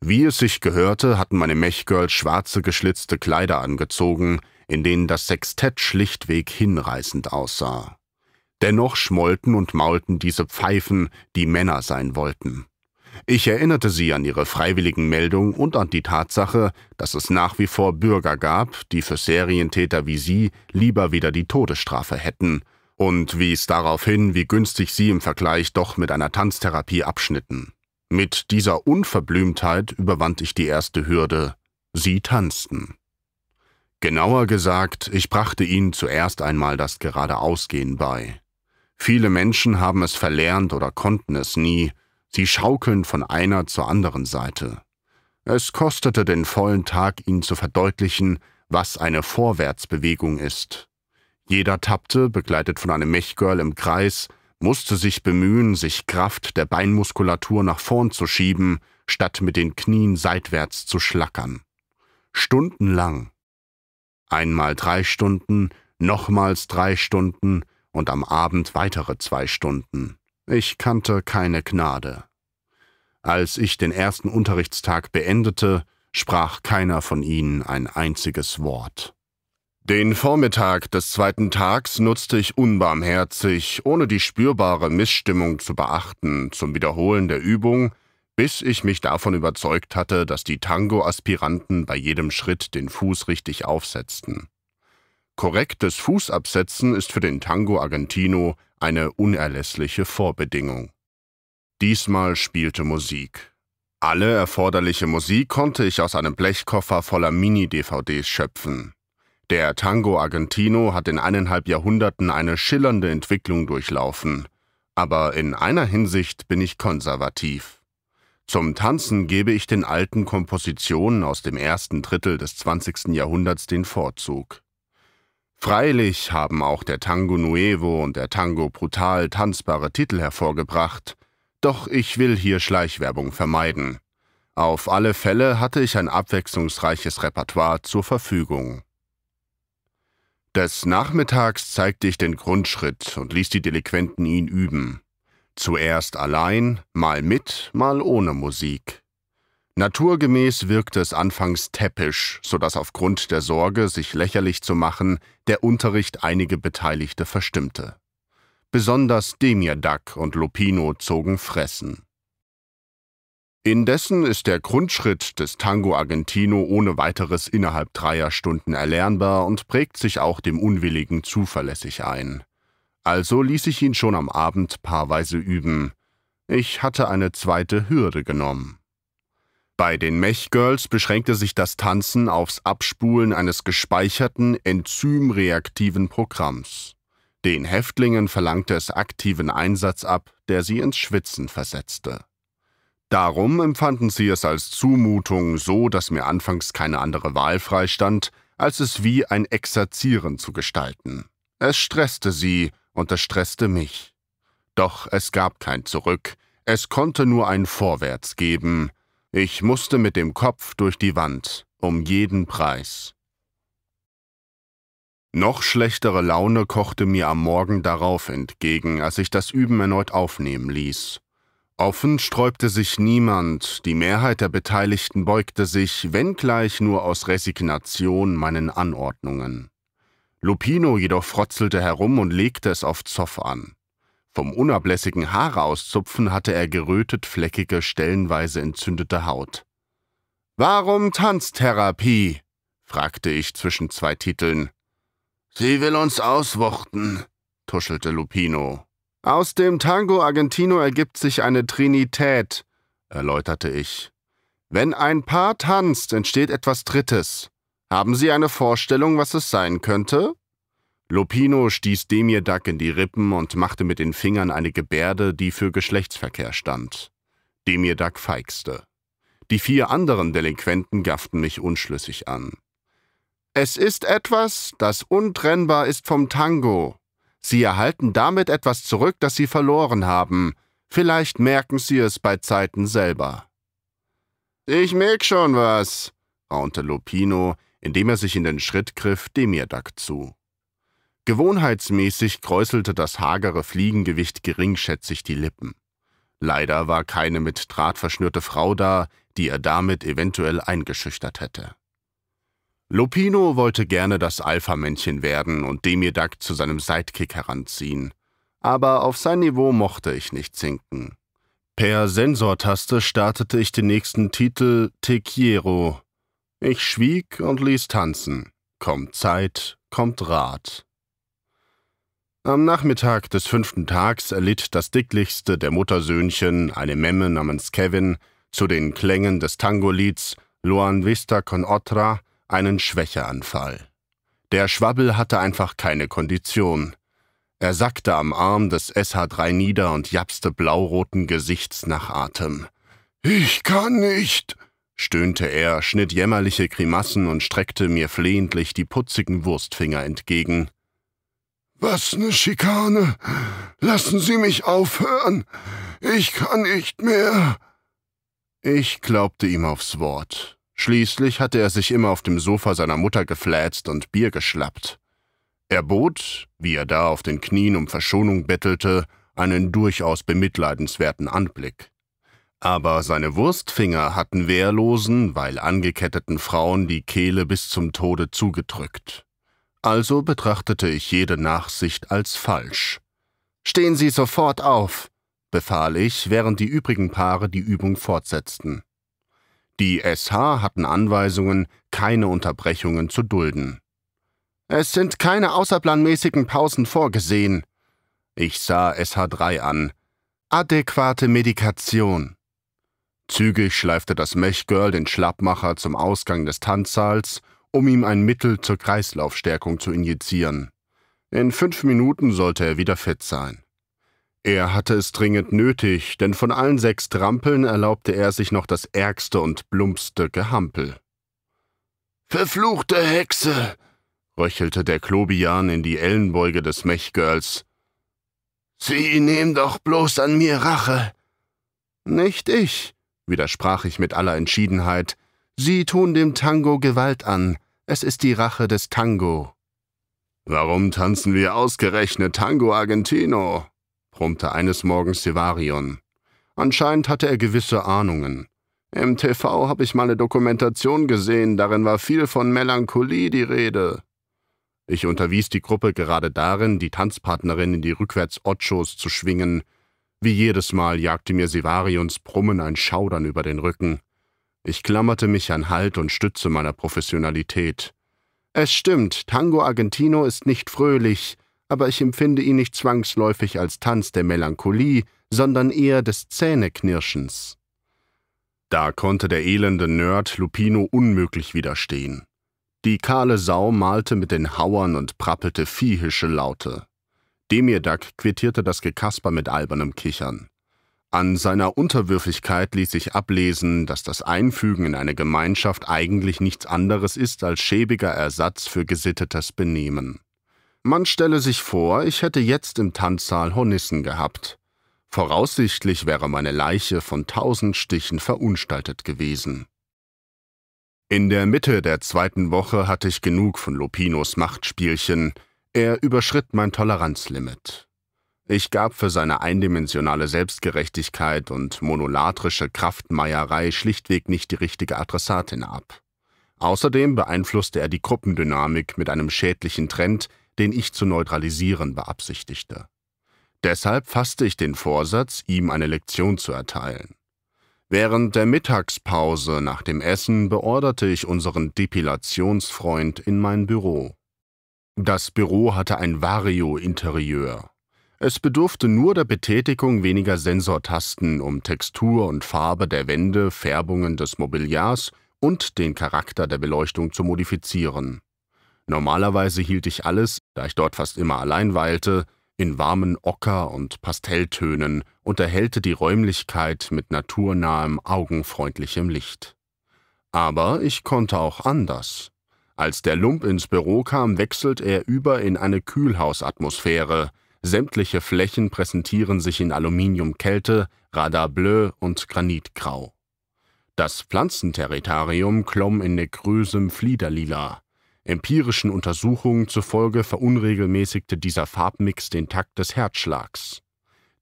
S1: Wie es sich gehörte, hatten meine Mechgirls schwarze geschlitzte Kleider angezogen, in denen das Sextett schlichtweg hinreißend aussah. Dennoch schmollten und maulten diese Pfeifen, die Männer sein wollten. Ich erinnerte sie an ihre freiwilligen Meldung und an die Tatsache, dass es nach wie vor Bürger gab, die für Serientäter wie sie lieber wieder die Todesstrafe hätten, und wies darauf hin, wie günstig sie im Vergleich doch mit einer Tanztherapie abschnitten. Mit dieser Unverblümtheit überwand ich die erste Hürde. Sie tanzten. Genauer gesagt, ich brachte ihnen zuerst einmal das Geradeausgehen bei. Viele Menschen haben es verlernt oder konnten es nie, Sie schaukeln von einer zur anderen Seite. Es kostete den vollen Tag, ihn zu verdeutlichen, was eine Vorwärtsbewegung ist. Jeder tappte, begleitet von einem Mechgirl im Kreis, musste sich bemühen, sich Kraft der Beinmuskulatur nach vorn zu schieben, statt mit den Knien seitwärts zu schlackern. Stundenlang. Einmal drei Stunden, nochmals drei Stunden und am Abend weitere zwei Stunden. Ich kannte keine Gnade. Als ich den ersten Unterrichtstag beendete, sprach keiner von ihnen ein einziges Wort. Den Vormittag des zweiten Tags nutzte ich unbarmherzig, ohne die spürbare Missstimmung zu beachten, zum Wiederholen der Übung, bis ich mich davon überzeugt hatte, dass die Tango-Aspiranten bei jedem Schritt den Fuß richtig aufsetzten. Korrektes Fußabsetzen ist für den Tango Argentino eine unerlässliche Vorbedingung. Diesmal spielte Musik. Alle erforderliche Musik konnte ich aus einem Blechkoffer voller Mini-DVDs schöpfen. Der Tango Argentino hat in eineinhalb Jahrhunderten eine schillernde Entwicklung durchlaufen, aber in einer Hinsicht bin ich konservativ. Zum Tanzen gebe ich den alten Kompositionen aus dem ersten Drittel des 20. Jahrhunderts den Vorzug. Freilich haben auch der Tango Nuevo und der Tango Brutal tanzbare Titel hervorgebracht, doch ich will hier Schleichwerbung vermeiden. Auf alle Fälle hatte ich ein abwechslungsreiches Repertoire zur Verfügung. Des Nachmittags zeigte ich den Grundschritt und ließ die Delinquenten ihn üben. Zuerst allein, mal mit, mal ohne Musik. Naturgemäß wirkte es anfangs täppisch, so dass aufgrund der Sorge, sich lächerlich zu machen, der Unterricht einige Beteiligte verstimmte. Besonders Demirdag und Lupino zogen Fressen. Indessen ist der Grundschritt des Tango Argentino ohne weiteres innerhalb dreier Stunden erlernbar und prägt sich auch dem Unwilligen zuverlässig ein. Also ließ ich ihn schon am Abend paarweise üben. Ich hatte eine zweite Hürde genommen. Bei den Mech-Girls beschränkte sich das Tanzen aufs Abspulen eines gespeicherten, enzymreaktiven Programms. Den Häftlingen verlangte es aktiven Einsatz ab, der sie ins Schwitzen versetzte. Darum empfanden sie es als Zumutung so, dass mir anfangs keine andere Wahl freistand, als es wie ein Exerzieren zu gestalten. Es stresste sie und es stresste mich. Doch es gab kein Zurück, es konnte nur ein Vorwärts geben, ich musste mit dem Kopf durch die Wand, um jeden Preis. Noch schlechtere Laune kochte mir am Morgen darauf entgegen, als ich das Üben erneut aufnehmen ließ. Offen sträubte sich niemand, die Mehrheit der Beteiligten beugte sich, wenngleich nur aus Resignation, meinen Anordnungen. Lupino jedoch frotzelte herum und legte es auf Zoff an. Vom unablässigen Haare auszupfen hatte er gerötet fleckige, stellenweise entzündete Haut. Warum Tanztherapie? fragte ich zwischen zwei Titeln.
S2: Sie will uns auswuchten, tuschelte Lupino.
S1: Aus dem Tango Argentino ergibt sich eine Trinität, erläuterte ich. Wenn ein Paar tanzt, entsteht etwas Drittes. Haben Sie eine Vorstellung, was es sein könnte? Lupino stieß Demirdag in die Rippen und machte mit den Fingern eine Gebärde, die für Geschlechtsverkehr stand. Demirdag feixte. Die vier anderen Delinquenten gafften mich unschlüssig an. Es ist etwas, das untrennbar ist vom Tango. Sie erhalten damit etwas zurück, das Sie verloren haben. Vielleicht merken Sie es bei Zeiten selber. Ich merk schon was, raunte Lupino, indem er sich in den Schritt griff Demirdag zu. Gewohnheitsmäßig kräuselte das hagere Fliegengewicht geringschätzig die Lippen. Leider war keine mit Draht verschnürte Frau da, die er damit eventuell eingeschüchtert hätte. Lupino wollte gerne das Alpha-Männchen werden und Demirdag zu seinem Sidekick heranziehen, aber auf sein Niveau mochte ich nicht sinken. Per Sensortaste startete ich den nächsten Titel Te Quiero. Ich schwieg und ließ tanzen. Kommt Zeit, kommt Rat. Am Nachmittag des fünften Tags erlitt das dicklichste der Muttersöhnchen, eine Memme namens Kevin, zu den Klängen des Tangolieds Loan Vista con Otra einen Schwächeanfall. Der Schwabbel hatte einfach keine Kondition. Er sackte am Arm des SH3 nieder und japste blauroten Gesichts nach Atem.
S2: Ich kann nicht,
S1: stöhnte er, schnitt jämmerliche Grimassen und streckte mir flehentlich die putzigen Wurstfinger entgegen.
S2: Was ne Schikane! Lassen Sie mich aufhören! Ich kann nicht mehr!
S1: Ich glaubte ihm aufs Wort. Schließlich hatte er sich immer auf dem Sofa seiner Mutter gefläzt und Bier geschlappt. Er bot, wie er da auf den Knien um Verschonung bettelte, einen durchaus bemitleidenswerten Anblick. Aber seine Wurstfinger hatten wehrlosen, weil angeketteten Frauen die Kehle bis zum Tode zugedrückt. Also betrachtete ich jede Nachsicht als falsch. Stehen Sie sofort auf, befahl ich, während die übrigen Paare die Übung fortsetzten. Die SH hatten Anweisungen, keine Unterbrechungen zu dulden. Es sind keine außerplanmäßigen Pausen vorgesehen. Ich sah SH3 an. Adäquate Medikation. Zügig schleifte das Mechgirl den Schlappmacher zum Ausgang des Tanzsaals, um ihm ein Mittel zur Kreislaufstärkung zu injizieren. In fünf Minuten sollte er wieder fit sein. Er hatte es dringend nötig, denn von allen sechs Trampeln erlaubte er sich noch das ärgste und plumpste Gehampel.
S2: Verfluchte Hexe!
S1: röchelte der Klobian in die Ellenbeuge des Mechgirls.
S2: Sie nehmen doch bloß an mir Rache.
S1: Nicht ich, widersprach ich mit aller Entschiedenheit. Sie tun dem Tango Gewalt an. Es ist die Rache des Tango.
S2: Warum tanzen wir ausgerechnet Tango Argentino? brummte eines Morgens Sevarion.
S1: Anscheinend hatte er gewisse Ahnungen. Im TV habe ich mal eine Dokumentation gesehen, darin war viel von Melancholie die Rede. Ich unterwies die Gruppe gerade darin, die Tanzpartnerin in die Rückwärts-Ochos zu schwingen. Wie jedes Mal jagte mir Sevarions Brummen ein Schaudern über den Rücken. Ich klammerte mich an Halt und Stütze meiner Professionalität. Es stimmt, Tango Argentino ist nicht fröhlich, aber ich empfinde ihn nicht zwangsläufig als Tanz der Melancholie, sondern eher des Zähneknirschens. Da konnte der elende Nerd Lupino unmöglich widerstehen. Die kahle Sau malte mit den Hauern und prappelte viehische Laute. Demirdak quittierte das Gekasper mit albernem Kichern. An seiner Unterwürfigkeit ließ sich ablesen, dass das Einfügen in eine Gemeinschaft eigentlich nichts anderes ist als schäbiger Ersatz für gesittetes Benehmen. Man stelle sich vor, ich hätte jetzt im Tanzsaal Hornissen gehabt. Voraussichtlich wäre meine Leiche von tausend Stichen verunstaltet gewesen. In der Mitte der zweiten Woche hatte ich genug von Lupinos Machtspielchen. Er überschritt mein Toleranzlimit. Ich gab für seine eindimensionale Selbstgerechtigkeit und monolatrische Kraftmeierei schlichtweg nicht die richtige Adressatin ab. Außerdem beeinflusste er die Gruppendynamik mit einem schädlichen Trend, den ich zu neutralisieren beabsichtigte. Deshalb fasste ich den Vorsatz, ihm eine Lektion zu erteilen. Während der Mittagspause nach dem Essen beorderte ich unseren Depilationsfreund in mein Büro. Das Büro hatte ein Vario-Interieur. Es bedurfte nur der Betätigung weniger Sensortasten, um Textur und Farbe der Wände, Färbungen des Mobiliars und den Charakter der Beleuchtung zu modifizieren. Normalerweise hielt ich alles, da ich dort fast immer allein weilte, in warmen Ocker- und Pastelltönen und erhellte die Räumlichkeit mit naturnahem, augenfreundlichem Licht. Aber ich konnte auch anders. Als der Lump ins Büro kam, wechselt er über in eine Kühlhausatmosphäre. Sämtliche Flächen präsentieren sich in Aluminiumkälte, Radar Bleu und Granitgrau. Das Pflanzenterritarium klomm in negrösem Fliederlila. Empirischen Untersuchungen zufolge verunregelmäßigte dieser Farbmix den Takt des Herzschlags.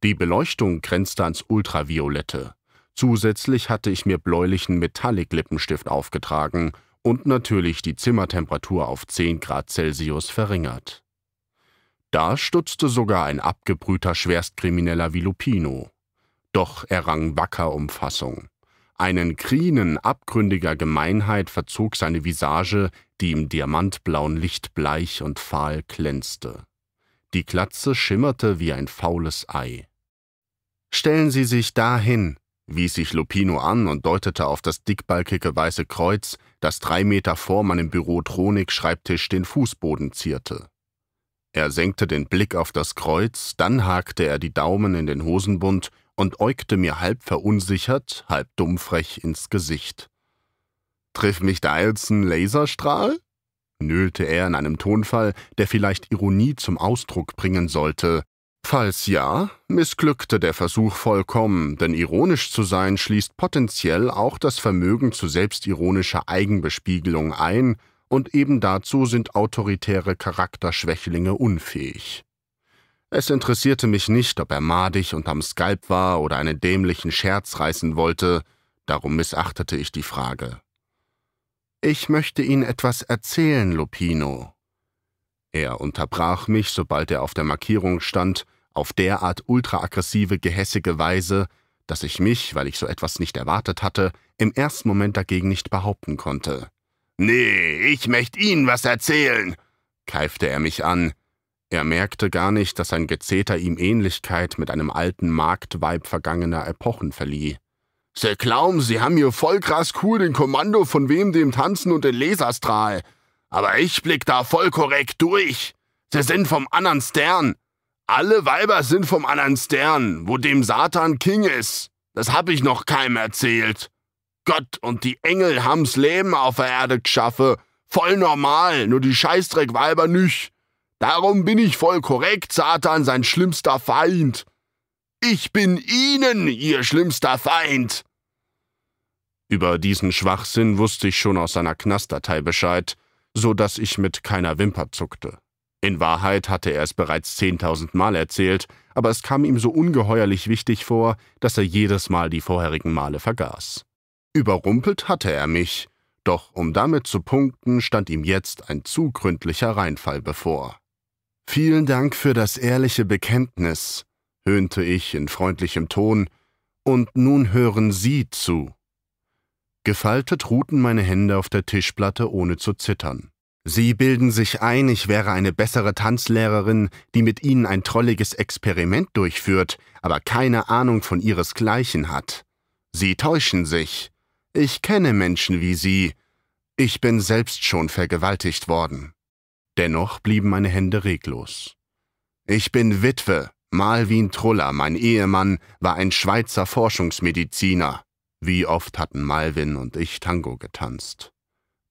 S1: Die Beleuchtung grenzte ans Ultraviolette. Zusätzlich hatte ich mir bläulichen Metallic-Lippenstift aufgetragen und natürlich die Zimmertemperatur auf 10 Grad Celsius verringert. Da stutzte sogar ein abgebrühter Schwerstkrimineller wie Lupino. Doch er rang wacker um Fassung. Einen Krinen abgründiger Gemeinheit verzog seine Visage, die im diamantblauen Licht bleich und fahl glänzte. Die Glatze schimmerte wie ein faules Ei. Stellen Sie sich dahin, wies sich Lupino an und deutete auf das dickbalkige weiße Kreuz, das drei Meter vor meinem Bürotronik-Schreibtisch den Fußboden zierte. Er senkte den Blick auf das Kreuz, dann hakte er die Daumen in den Hosenbund und äugte mir halb verunsichert, halb dummfrech ins Gesicht. Trifft mich ein Laserstrahl? nölte er in einem Tonfall, der vielleicht Ironie zum Ausdruck bringen sollte. Falls ja, missglückte der Versuch vollkommen, denn ironisch zu sein schließt potenziell auch das Vermögen zu selbstironischer Eigenbespiegelung ein, und eben dazu sind autoritäre Charakterschwächlinge unfähig. Es interessierte mich nicht, ob er madig und am Skalp war oder einen dämlichen Scherz reißen wollte, darum missachtete ich die Frage. Ich möchte Ihnen etwas erzählen, Lupino. Er unterbrach mich, sobald er auf der Markierung stand, auf derart ultraaggressive, gehässige Weise, dass ich mich, weil ich so etwas nicht erwartet hatte, im ersten Moment dagegen nicht behaupten konnte. Nee, ich möchte Ihnen was erzählen, keifte er mich an. Er merkte gar nicht, dass sein Gezeter ihm Ähnlichkeit mit einem alten Marktweib vergangener Epochen verlieh. Sie glauben, Sie haben hier voll krass cool den Kommando von wem dem Tanzen und den Laserstrahl. Aber ich blick da voll korrekt durch. Sie sind vom anderen Stern. Alle Weiber sind vom anderen Stern, wo dem Satan King ist. Das hab ich noch keinem erzählt. Gott und die Engel haben's Leben auf der Erde geschaffen. Voll normal, nur die Scheißdreckweiber nüch. Darum bin ich voll korrekt, Satan sein schlimmster Feind. Ich bin Ihnen Ihr schlimmster Feind. Über diesen Schwachsinn wusste ich schon aus seiner Knastdatei Bescheid, so dass ich mit keiner Wimper zuckte. In Wahrheit hatte er es bereits zehntausend Mal erzählt, aber es kam ihm so ungeheuerlich wichtig vor, dass er jedes Mal die vorherigen Male vergaß. Überrumpelt hatte er mich, doch um damit zu punkten, stand ihm jetzt ein zu gründlicher Reinfall bevor. Vielen Dank für das ehrliche Bekenntnis, höhnte ich in freundlichem Ton, und nun hören Sie zu. Gefaltet ruhten meine Hände auf der Tischplatte, ohne zu zittern. Sie bilden sich ein, ich wäre eine bessere Tanzlehrerin, die mit Ihnen ein trolliges Experiment durchführt, aber keine Ahnung von ihresgleichen hat. Sie täuschen sich. Ich kenne Menschen wie Sie. Ich bin selbst schon vergewaltigt worden. Dennoch blieben meine Hände reglos. Ich bin Witwe, Malwin Truller, mein Ehemann, war ein Schweizer Forschungsmediziner. Wie oft hatten Malvin und ich Tango getanzt.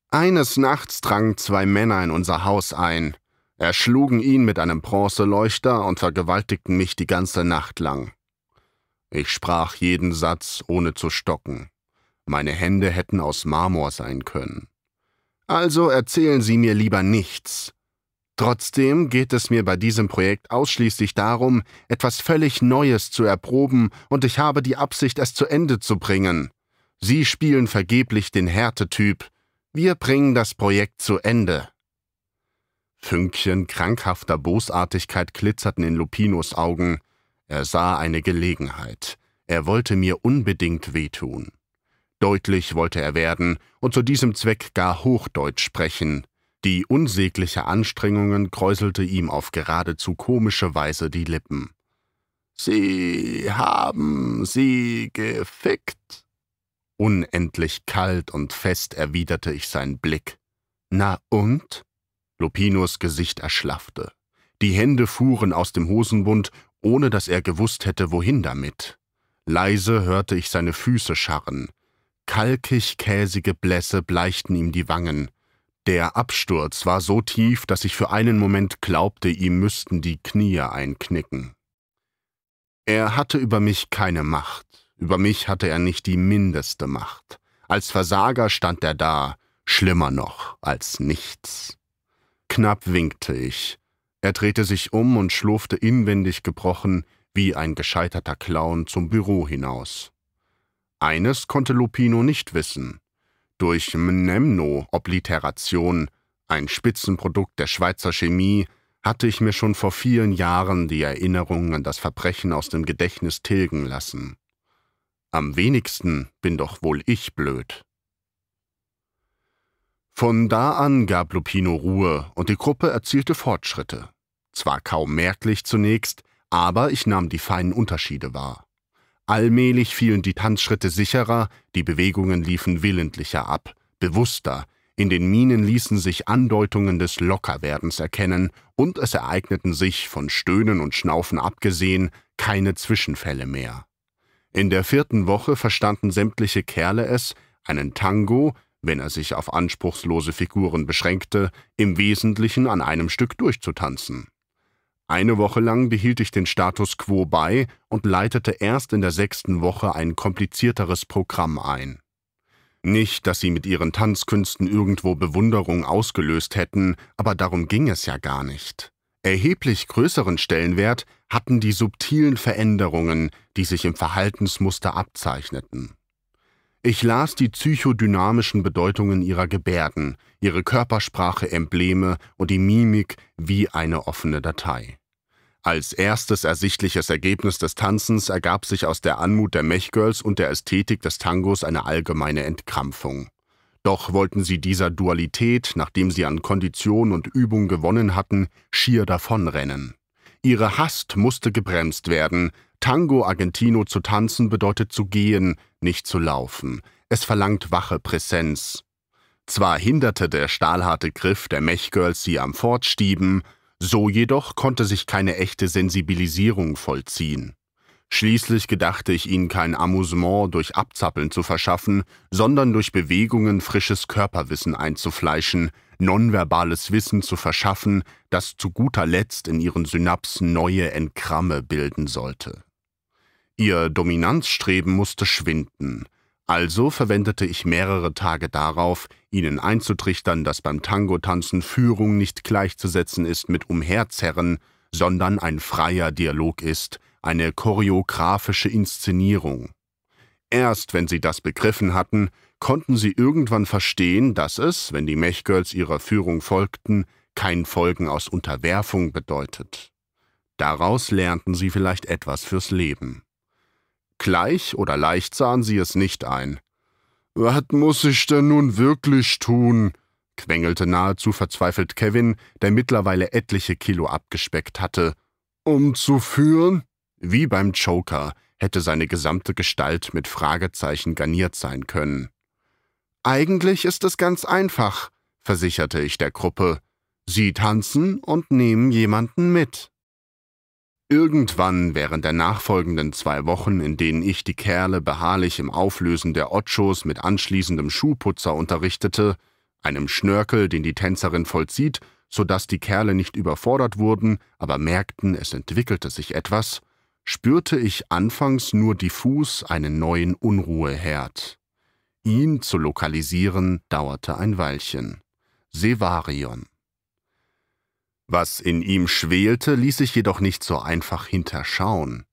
S1: Eines Nachts drangen zwei Männer in unser Haus ein, erschlugen ihn mit einem Bronzeleuchter und vergewaltigten mich die ganze Nacht lang. Ich sprach jeden Satz, ohne zu stocken. Meine Hände hätten aus Marmor sein können. Also erzählen Sie mir lieber nichts, Trotzdem geht es mir bei diesem Projekt ausschließlich darum, etwas völlig Neues zu erproben, und ich habe die Absicht, es zu Ende zu bringen. Sie spielen vergeblich den Härtetyp. Wir bringen das Projekt zu Ende. Fünkchen krankhafter Bosartigkeit glitzerten in Lupinos Augen. Er sah eine Gelegenheit. Er wollte mir unbedingt wehtun. Deutlich wollte er werden und zu diesem Zweck gar Hochdeutsch sprechen. Die unsägliche Anstrengungen kräuselte ihm auf geradezu komische Weise die Lippen. Sie haben sie gefickt? Unendlich kalt und fest erwiderte ich seinen Blick. Na und? Lupinos Gesicht erschlaffte. Die Hände fuhren aus dem Hosenbund, ohne dass er gewusst hätte, wohin damit. Leise hörte ich seine Füße scharren. Kalkig käsige Blässe bleichten ihm die Wangen. Der Absturz war so tief, dass ich für einen Moment glaubte, ihm müssten die Knie einknicken. Er hatte über mich keine Macht, über mich hatte er nicht die mindeste Macht. Als Versager stand er da, schlimmer noch als nichts. Knapp winkte ich. Er drehte sich um und schlurfte inwendig gebrochen, wie ein gescheiterter Clown, zum Büro hinaus. Eines konnte Lupino nicht wissen. Durch Mnemno-Obliteration, ein Spitzenprodukt der Schweizer Chemie, hatte ich mir schon vor vielen Jahren die Erinnerung an das Verbrechen aus dem Gedächtnis tilgen lassen. Am wenigsten bin doch wohl ich blöd. Von da an gab Lupino Ruhe und die Gruppe erzielte Fortschritte. Zwar kaum merklich zunächst, aber ich nahm die feinen Unterschiede wahr. Allmählich fielen die Tanzschritte sicherer, die Bewegungen liefen willentlicher ab, bewusster, in den Mienen ließen sich Andeutungen des Lockerwerdens erkennen, und es ereigneten sich, von Stöhnen und Schnaufen abgesehen, keine Zwischenfälle mehr. In der vierten Woche verstanden sämtliche Kerle es, einen Tango, wenn er sich auf anspruchslose Figuren beschränkte, im Wesentlichen an einem Stück durchzutanzen. Eine Woche lang behielt ich den Status quo bei und leitete erst in der sechsten Woche ein komplizierteres Programm ein. Nicht, dass sie mit ihren Tanzkünsten irgendwo Bewunderung ausgelöst hätten, aber darum ging es ja gar nicht. Erheblich größeren Stellenwert hatten die subtilen Veränderungen, die sich im Verhaltensmuster abzeichneten. Ich las die psychodynamischen Bedeutungen ihrer Gebärden, ihre Körpersprache, Embleme und die Mimik wie eine offene Datei. Als erstes ersichtliches Ergebnis des Tanzens ergab sich aus der Anmut der Mechgirls und der Ästhetik des Tangos eine allgemeine Entkrampfung. Doch wollten sie dieser Dualität, nachdem sie an Kondition und Übung gewonnen hatten, schier davonrennen. Ihre Hast musste gebremst werden, Tango Argentino zu tanzen bedeutet zu gehen, nicht zu laufen. Es verlangt wache Präsenz. Zwar hinderte der stahlharte Griff der Mechgirls sie am Fortstieben, so jedoch konnte sich keine echte Sensibilisierung vollziehen. Schließlich gedachte ich ihnen kein Amusement durch Abzappeln zu verschaffen, sondern durch Bewegungen frisches Körperwissen einzufleischen, nonverbales Wissen zu verschaffen, das zu guter Letzt in ihren Synapsen neue Entkramme bilden sollte. Ihr Dominanzstreben musste schwinden, also verwendete ich mehrere Tage darauf, ihnen einzutrichtern, dass beim Tango-Tanzen Führung nicht gleichzusetzen ist mit Umherzerren, sondern ein freier Dialog ist, eine choreografische Inszenierung. Erst wenn sie das begriffen hatten, konnten sie irgendwann verstehen, dass es, wenn die Mechgirls ihrer Führung folgten, kein Folgen aus Unterwerfung bedeutet. Daraus lernten sie vielleicht etwas fürs Leben. Gleich oder leicht sahen sie es nicht ein. Was muss ich denn nun wirklich tun? quengelte nahezu verzweifelt Kevin, der mittlerweile etliche Kilo abgespeckt hatte. Um zu führen? Wie beim Joker hätte seine gesamte Gestalt mit Fragezeichen garniert sein können. Eigentlich ist es ganz einfach, versicherte ich der Gruppe. Sie tanzen und nehmen jemanden mit. Irgendwann während der nachfolgenden zwei Wochen, in denen ich die Kerle beharrlich im Auflösen der Ochos mit anschließendem Schuhputzer unterrichtete, einem Schnörkel, den die Tänzerin vollzieht, so dass die Kerle nicht überfordert wurden, aber merkten, es entwickelte sich etwas, spürte ich anfangs nur diffus einen neuen Unruheherd. Ihn zu lokalisieren dauerte ein Weilchen. Sevarion. Was in ihm schwelte, ließ sich jedoch nicht so einfach hinterschauen.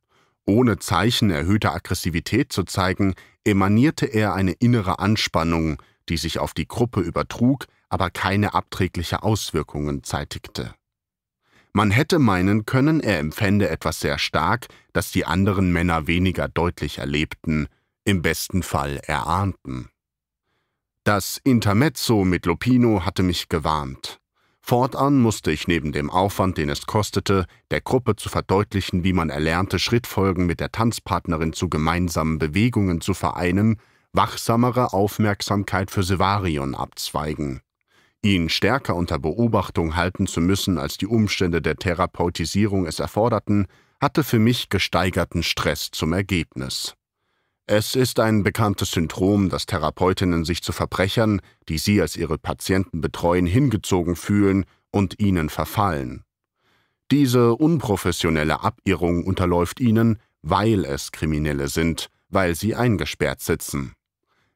S1: Ohne Zeichen erhöhter Aggressivität zu zeigen, emanierte er eine innere Anspannung, die sich auf die Gruppe übertrug, aber keine abträgliche Auswirkungen zeitigte. Man hätte meinen können, er empfände etwas sehr stark, das die anderen Männer weniger deutlich erlebten, im besten Fall erahnten. Das Intermezzo mit Lupino hatte mich gewarnt. Fortan musste ich neben dem Aufwand, den es kostete, der Gruppe zu verdeutlichen, wie man erlernte Schrittfolgen mit der Tanzpartnerin zu gemeinsamen Bewegungen zu vereinen, wachsamere Aufmerksamkeit für Sevarion abzweigen. Ihn stärker unter Beobachtung halten zu müssen, als die Umstände der Therapeutisierung es erforderten, hatte für mich gesteigerten Stress zum Ergebnis. Es ist ein bekanntes Syndrom, dass Therapeutinnen sich zu Verbrechern, die sie als ihre Patienten betreuen, hingezogen fühlen und ihnen verfallen. Diese unprofessionelle Abirrung unterläuft ihnen, weil es Kriminelle sind, weil sie eingesperrt sitzen.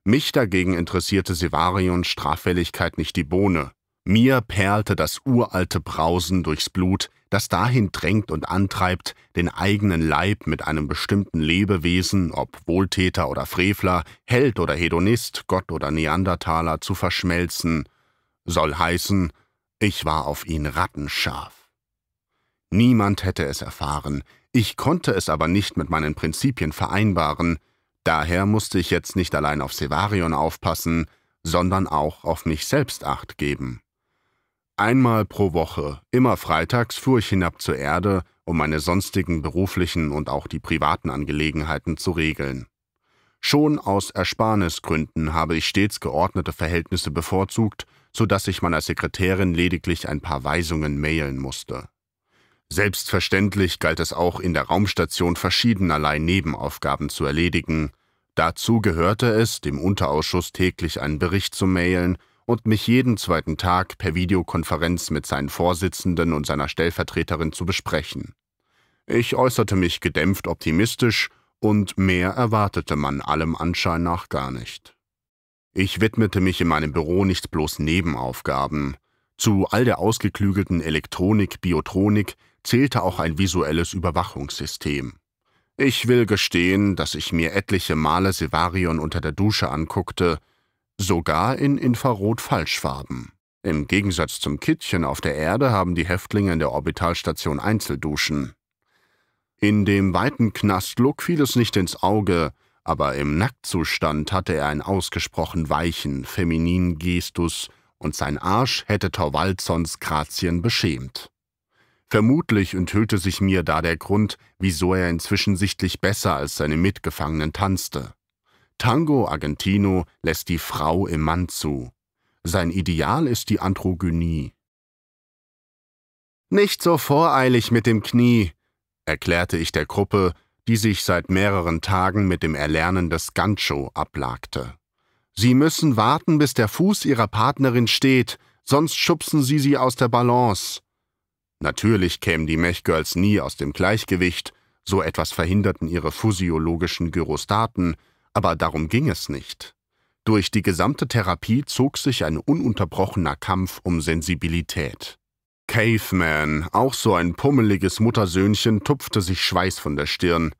S1: Mich dagegen interessierte Sevarions Straffälligkeit nicht die Bohne. Mir perlte das uralte Brausen durchs Blut, das dahin drängt und antreibt, den eigenen Leib mit einem bestimmten Lebewesen, ob Wohltäter oder Frevler, Held oder Hedonist, Gott oder Neandertaler, zu verschmelzen, soll heißen, ich war auf ihn rattenscharf. Niemand hätte es erfahren, ich konnte es aber nicht mit meinen Prinzipien vereinbaren, daher musste ich jetzt nicht allein auf Sevarion aufpassen, sondern auch auf mich selbst acht geben. Einmal pro Woche, immer freitags, fuhr ich hinab zur Erde, um meine sonstigen beruflichen und auch die privaten Angelegenheiten zu regeln. Schon aus Ersparnisgründen habe ich stets geordnete Verhältnisse bevorzugt, so dass ich meiner Sekretärin lediglich ein paar Weisungen mailen musste. Selbstverständlich galt es auch in der Raumstation verschiedenerlei Nebenaufgaben zu erledigen, Dazu gehörte es, dem Unterausschuss täglich einen Bericht zu mailen und mich jeden zweiten Tag per Videokonferenz mit seinen Vorsitzenden und seiner Stellvertreterin zu besprechen. Ich äußerte mich gedämpft optimistisch und mehr erwartete man allem Anschein nach gar nicht. Ich widmete mich in meinem Büro nicht bloß Nebenaufgaben. Zu all der ausgeklügelten Elektronik, Biotronik zählte auch ein visuelles Überwachungssystem. Ich will gestehen, dass ich mir etliche Male Sevarion unter der Dusche anguckte, sogar in Infrarot-Falschfarben. Im Gegensatz zum Kittchen auf der Erde haben die Häftlinge in der Orbitalstation Einzelduschen. In dem weiten Knastlook fiel es nicht ins Auge, aber im Nacktzustand hatte er einen ausgesprochen weichen, femininen Gestus, und sein Arsch hätte Thorwaldsons Grazien beschämt. Vermutlich enthüllte sich mir da der Grund, wieso er inzwischen sichtlich besser als seine Mitgefangenen tanzte. Tango Argentino lässt die Frau im Mann zu. Sein Ideal ist die Androgynie. Nicht so voreilig mit dem Knie, erklärte ich der Gruppe, die sich seit mehreren Tagen mit dem Erlernen des Gancho ablagte. Sie müssen warten, bis der Fuß Ihrer Partnerin steht, sonst schubsen Sie sie aus der Balance. Natürlich kämen die Mechgirls nie aus dem Gleichgewicht, so etwas verhinderten ihre physiologischen Gyrostaten, aber darum ging es nicht. Durch die gesamte Therapie zog sich ein ununterbrochener Kampf um Sensibilität. Caveman, auch so ein pummeliges Muttersöhnchen, tupfte sich Schweiß von der Stirn.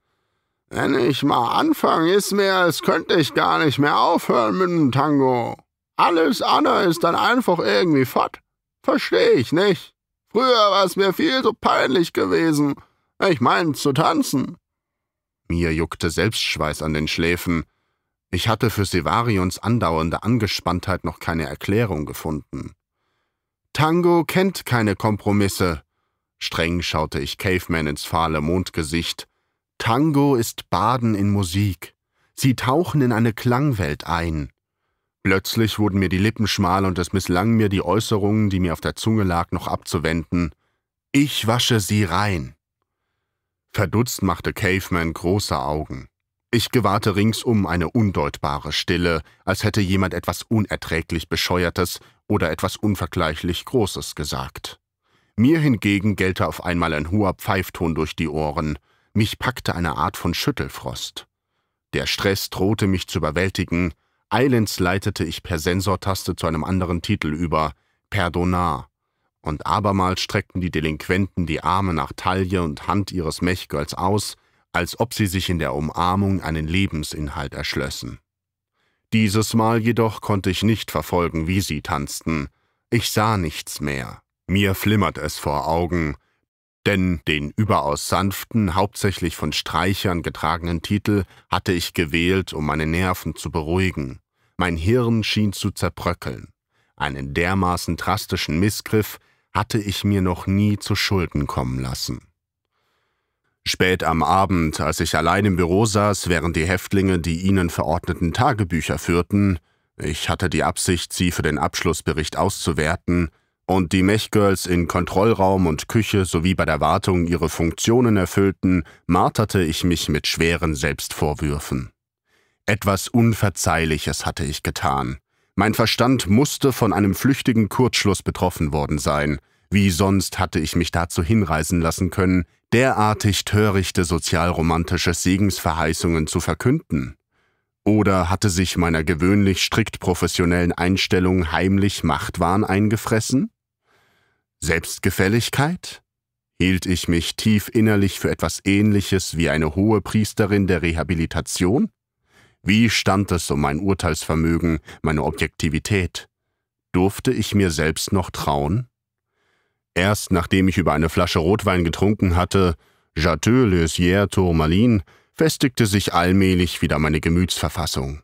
S1: Wenn ich mal anfange, ist mir, als könnte ich gar nicht mehr aufhören mit dem Tango. Alles andere ist dann einfach irgendwie fort. Verstehe ich nicht. Früher war es mir viel so peinlich gewesen. Ich meine, zu tanzen. Mir juckte Selbstschweiß an den Schläfen. Ich hatte für Sevarions andauernde Angespanntheit noch keine Erklärung gefunden. Tango kennt keine Kompromisse. Streng schaute ich Caveman ins fahle Mondgesicht. Tango ist Baden in Musik. Sie tauchen in eine Klangwelt ein. Plötzlich wurden mir die Lippen schmal und es misslang mir, die Äußerungen, die mir auf der Zunge lag, noch abzuwenden. Ich wasche sie rein. Verdutzt machte Caveman große Augen. Ich gewahrte ringsum eine undeutbare Stille, als hätte jemand etwas unerträglich Bescheuertes oder etwas unvergleichlich Großes gesagt. Mir hingegen gellte auf einmal ein hoher Pfeifton durch die Ohren, mich packte eine Art von Schüttelfrost. Der Stress drohte mich zu überwältigen, eilends leitete ich per Sensortaste zu einem anderen Titel über, Perdonar, und abermals streckten die Delinquenten die Arme nach Taille und Hand ihres Mechgirls aus, als ob sie sich in der Umarmung einen Lebensinhalt erschlössen. Dieses Mal jedoch konnte ich nicht verfolgen, wie sie tanzten. Ich sah nichts mehr. Mir flimmert es vor Augen, denn den überaus sanften, hauptsächlich von Streichern getragenen Titel hatte ich gewählt, um meine Nerven zu beruhigen. Mein Hirn schien zu zerbröckeln. Einen dermaßen drastischen Missgriff hatte ich mir noch nie zu Schulden kommen lassen. Spät am Abend, als ich allein im Büro saß, während die Häftlinge die ihnen verordneten Tagebücher führten, ich hatte die Absicht, sie für den Abschlussbericht auszuwerten, und die Mechgirls in Kontrollraum und Küche sowie bei der Wartung ihre Funktionen erfüllten, marterte ich mich mit schweren Selbstvorwürfen. Etwas Unverzeihliches hatte ich getan. Mein Verstand musste von einem flüchtigen Kurzschluss betroffen worden sein. Wie sonst hatte ich mich dazu hinreißen lassen können, derartig törichte sozialromantische Segensverheißungen zu verkünden? Oder hatte sich meiner gewöhnlich strikt professionellen Einstellung heimlich Machtwahn eingefressen? Selbstgefälligkeit? Hielt ich mich tief innerlich für etwas Ähnliches wie eine hohe Priesterin der Rehabilitation? Wie stand es um mein Urteilsvermögen, meine Objektivität? Durfte ich mir selbst noch trauen? Erst nachdem ich über eine Flasche Rotwein getrunken hatte, Jateux le Sier Tourmalin, festigte sich allmählich wieder meine Gemütsverfassung.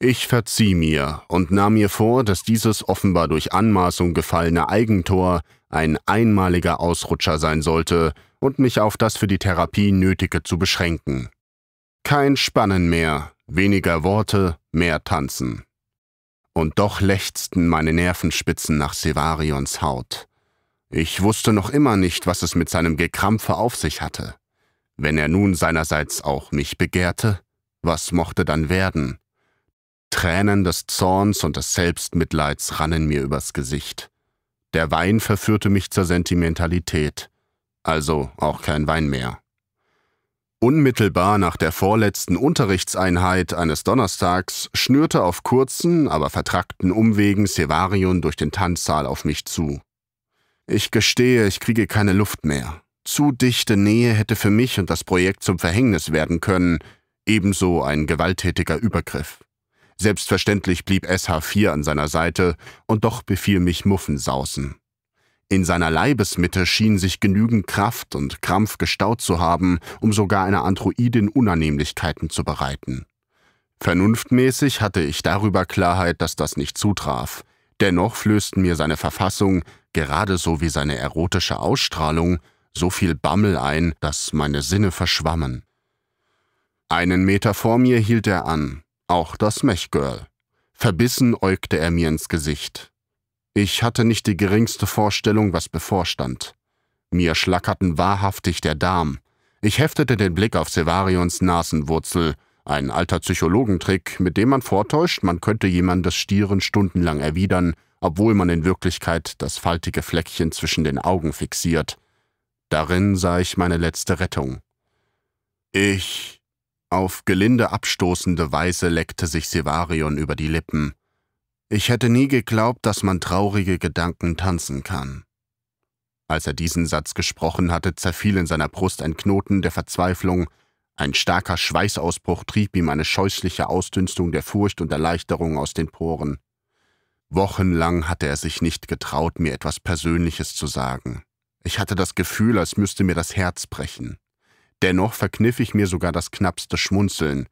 S1: Ich verzieh mir und nahm mir vor, dass dieses offenbar durch Anmaßung gefallene Eigentor ein einmaliger Ausrutscher sein sollte und mich auf das für die Therapie Nötige zu beschränken. Kein Spannen mehr, weniger Worte, mehr Tanzen. Und doch lechzten meine Nervenspitzen nach Sevarions Haut. Ich wusste noch immer nicht, was es mit seinem Gekrampfe auf sich hatte. Wenn er nun seinerseits auch mich begehrte, Was mochte dann werden? Tränen des Zorns und des Selbstmitleids rannen mir übers Gesicht. Der Wein verführte mich zur Sentimentalität, also auch kein Wein mehr. Unmittelbar nach der vorletzten Unterrichtseinheit eines Donnerstags schnürte auf kurzen, aber vertrackten Umwegen Sevarion durch den Tanzsaal auf mich zu. Ich gestehe, ich kriege keine Luft mehr. Zu dichte Nähe hätte für mich und das Projekt zum Verhängnis werden können, ebenso ein gewalttätiger Übergriff. Selbstverständlich blieb SH4 an seiner Seite, und doch befiel mich Muffensausen. In seiner Leibesmitte schien sich genügend Kraft und Krampf gestaut zu haben, um sogar einer Androidin Unannehmlichkeiten zu bereiten. Vernunftmäßig hatte ich darüber Klarheit, dass das nicht zutraf. Dennoch flößten mir seine Verfassung, gerade so wie seine erotische Ausstrahlung, so viel Bammel ein, dass meine Sinne verschwammen. Einen Meter vor mir hielt er an, auch das Mechgirl. Verbissen äugte er mir ins Gesicht. Ich hatte nicht die geringste Vorstellung, was bevorstand. Mir schlackerten wahrhaftig der Darm. Ich heftete den Blick auf Sevarions Nasenwurzel, ein alter Psychologentrick, mit dem man vortäuscht, man könnte jemandes Stieren stundenlang erwidern, obwohl man in Wirklichkeit das faltige Fleckchen zwischen den Augen fixiert. Darin sah ich meine letzte Rettung. Ich. Auf gelinde abstoßende Weise leckte sich Sevarion über die Lippen. Ich hätte nie geglaubt, dass man traurige Gedanken tanzen kann. Als er diesen Satz gesprochen hatte, zerfiel in seiner Brust ein Knoten der Verzweiflung, ein starker Schweißausbruch trieb ihm eine scheußliche Ausdünstung der Furcht und Erleichterung aus den Poren. Wochenlang hatte er sich nicht getraut, mir etwas Persönliches zu sagen. Ich hatte das Gefühl, als müsste mir das Herz brechen. Dennoch verkniff ich mir sogar das knappste Schmunzeln.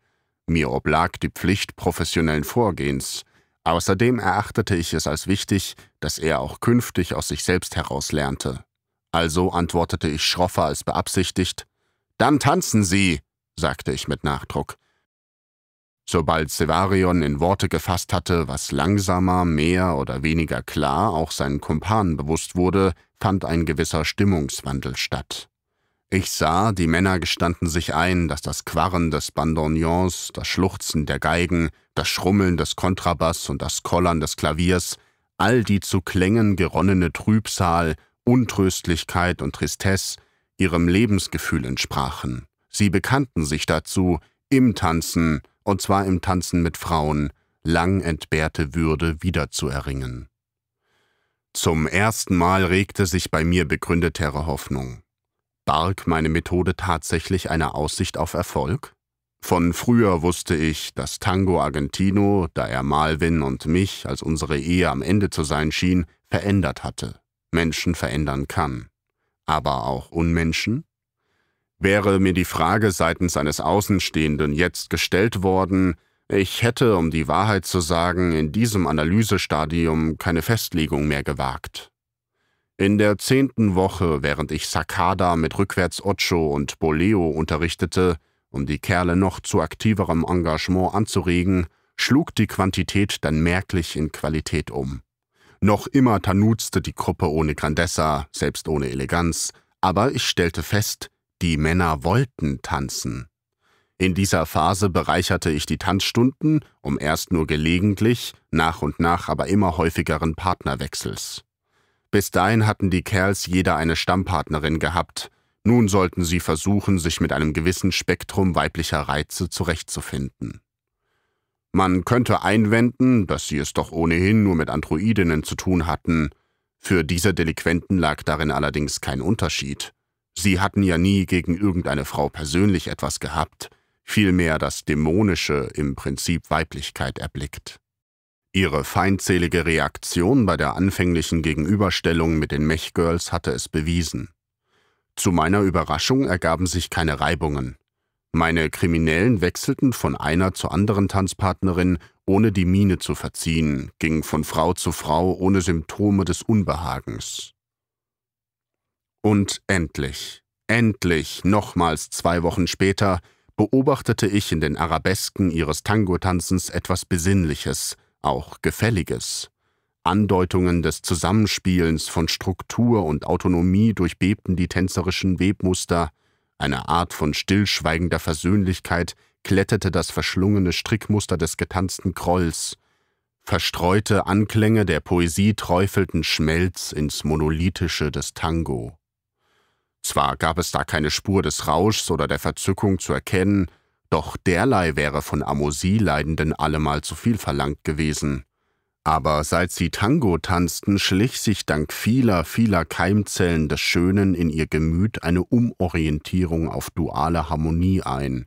S1: Mir oblag die Pflicht professionellen Vorgehens, Außerdem erachtete ich es als wichtig, dass er auch künftig aus sich selbst heraus lernte. Also antwortete ich schroffer als beabsichtigt. Dann tanzen Sie, sagte ich mit Nachdruck. Sobald Sevarion in Worte gefasst hatte, was langsamer, mehr oder weniger klar auch seinen Kumpanen bewusst wurde, fand ein gewisser Stimmungswandel statt. Ich sah, die Männer gestanden sich ein, dass das Quarren des Bandoneons, das Schluchzen der Geigen, das Schrummeln des Kontrabass und das Kollern des Klaviers, all die zu Klängen geronnene Trübsal, Untröstlichkeit und Tristesse ihrem Lebensgefühl entsprachen. Sie bekannten sich dazu, im Tanzen, und zwar im Tanzen mit Frauen, lang entbehrte Würde wiederzuerringen. Zum ersten Mal regte sich bei mir begründetere Hoffnung. Barg meine Methode tatsächlich eine Aussicht auf Erfolg? Von früher wusste ich, dass Tango Argentino, da er Malvin und mich, als unsere Ehe am Ende zu sein schien, verändert hatte. Menschen verändern kann. Aber auch Unmenschen? Wäre mir die Frage seitens eines Außenstehenden jetzt gestellt worden, ich hätte, um die Wahrheit zu sagen, in diesem Analysestadium keine Festlegung mehr gewagt. In der zehnten Woche, während ich Sakada mit rückwärts Ocho und Boleo unterrichtete, um die Kerle noch zu aktiverem Engagement anzuregen, schlug die Quantität dann merklich in Qualität um. Noch immer tanuzte die Gruppe ohne Grandezza, selbst ohne Eleganz, aber ich stellte fest, die Männer wollten tanzen. In dieser Phase bereicherte ich die Tanzstunden um erst nur gelegentlich, nach und nach aber immer häufigeren Partnerwechsels. Bis dahin hatten die Kerls jeder eine Stammpartnerin gehabt, nun sollten sie versuchen, sich mit einem gewissen Spektrum weiblicher Reize zurechtzufinden. Man könnte einwenden, dass sie es doch ohnehin nur mit Androidinnen zu tun hatten, für diese Delinquenten lag darin allerdings kein Unterschied. Sie hatten ja nie gegen irgendeine Frau persönlich etwas gehabt, vielmehr das Dämonische im Prinzip Weiblichkeit erblickt. Ihre feindselige Reaktion bei der anfänglichen Gegenüberstellung mit den Mech-Girls hatte es bewiesen. Zu meiner Überraschung ergaben sich keine Reibungen. Meine Kriminellen wechselten von einer zur anderen Tanzpartnerin, ohne die Miene zu verziehen, gingen von Frau zu Frau ohne Symptome des Unbehagens. Und endlich, endlich, nochmals zwei Wochen später, beobachtete ich in den Arabesken ihres Tango-Tanzens etwas Besinnliches, auch Gefälliges. Andeutungen des Zusammenspielens von Struktur und Autonomie durchbebten die tänzerischen Webmuster, eine Art von stillschweigender Versöhnlichkeit kletterte das verschlungene Strickmuster des getanzten Krolls. Verstreute Anklänge der Poesie träufelten Schmelz ins Monolithische des Tango. Zwar gab es da keine Spur des Rauschs oder der Verzückung zu erkennen, doch derlei wäre von Amosie-Leidenden allemal zu viel verlangt gewesen. Aber seit sie Tango tanzten, schlich sich dank vieler, vieler Keimzellen des Schönen in ihr Gemüt eine Umorientierung auf duale Harmonie ein,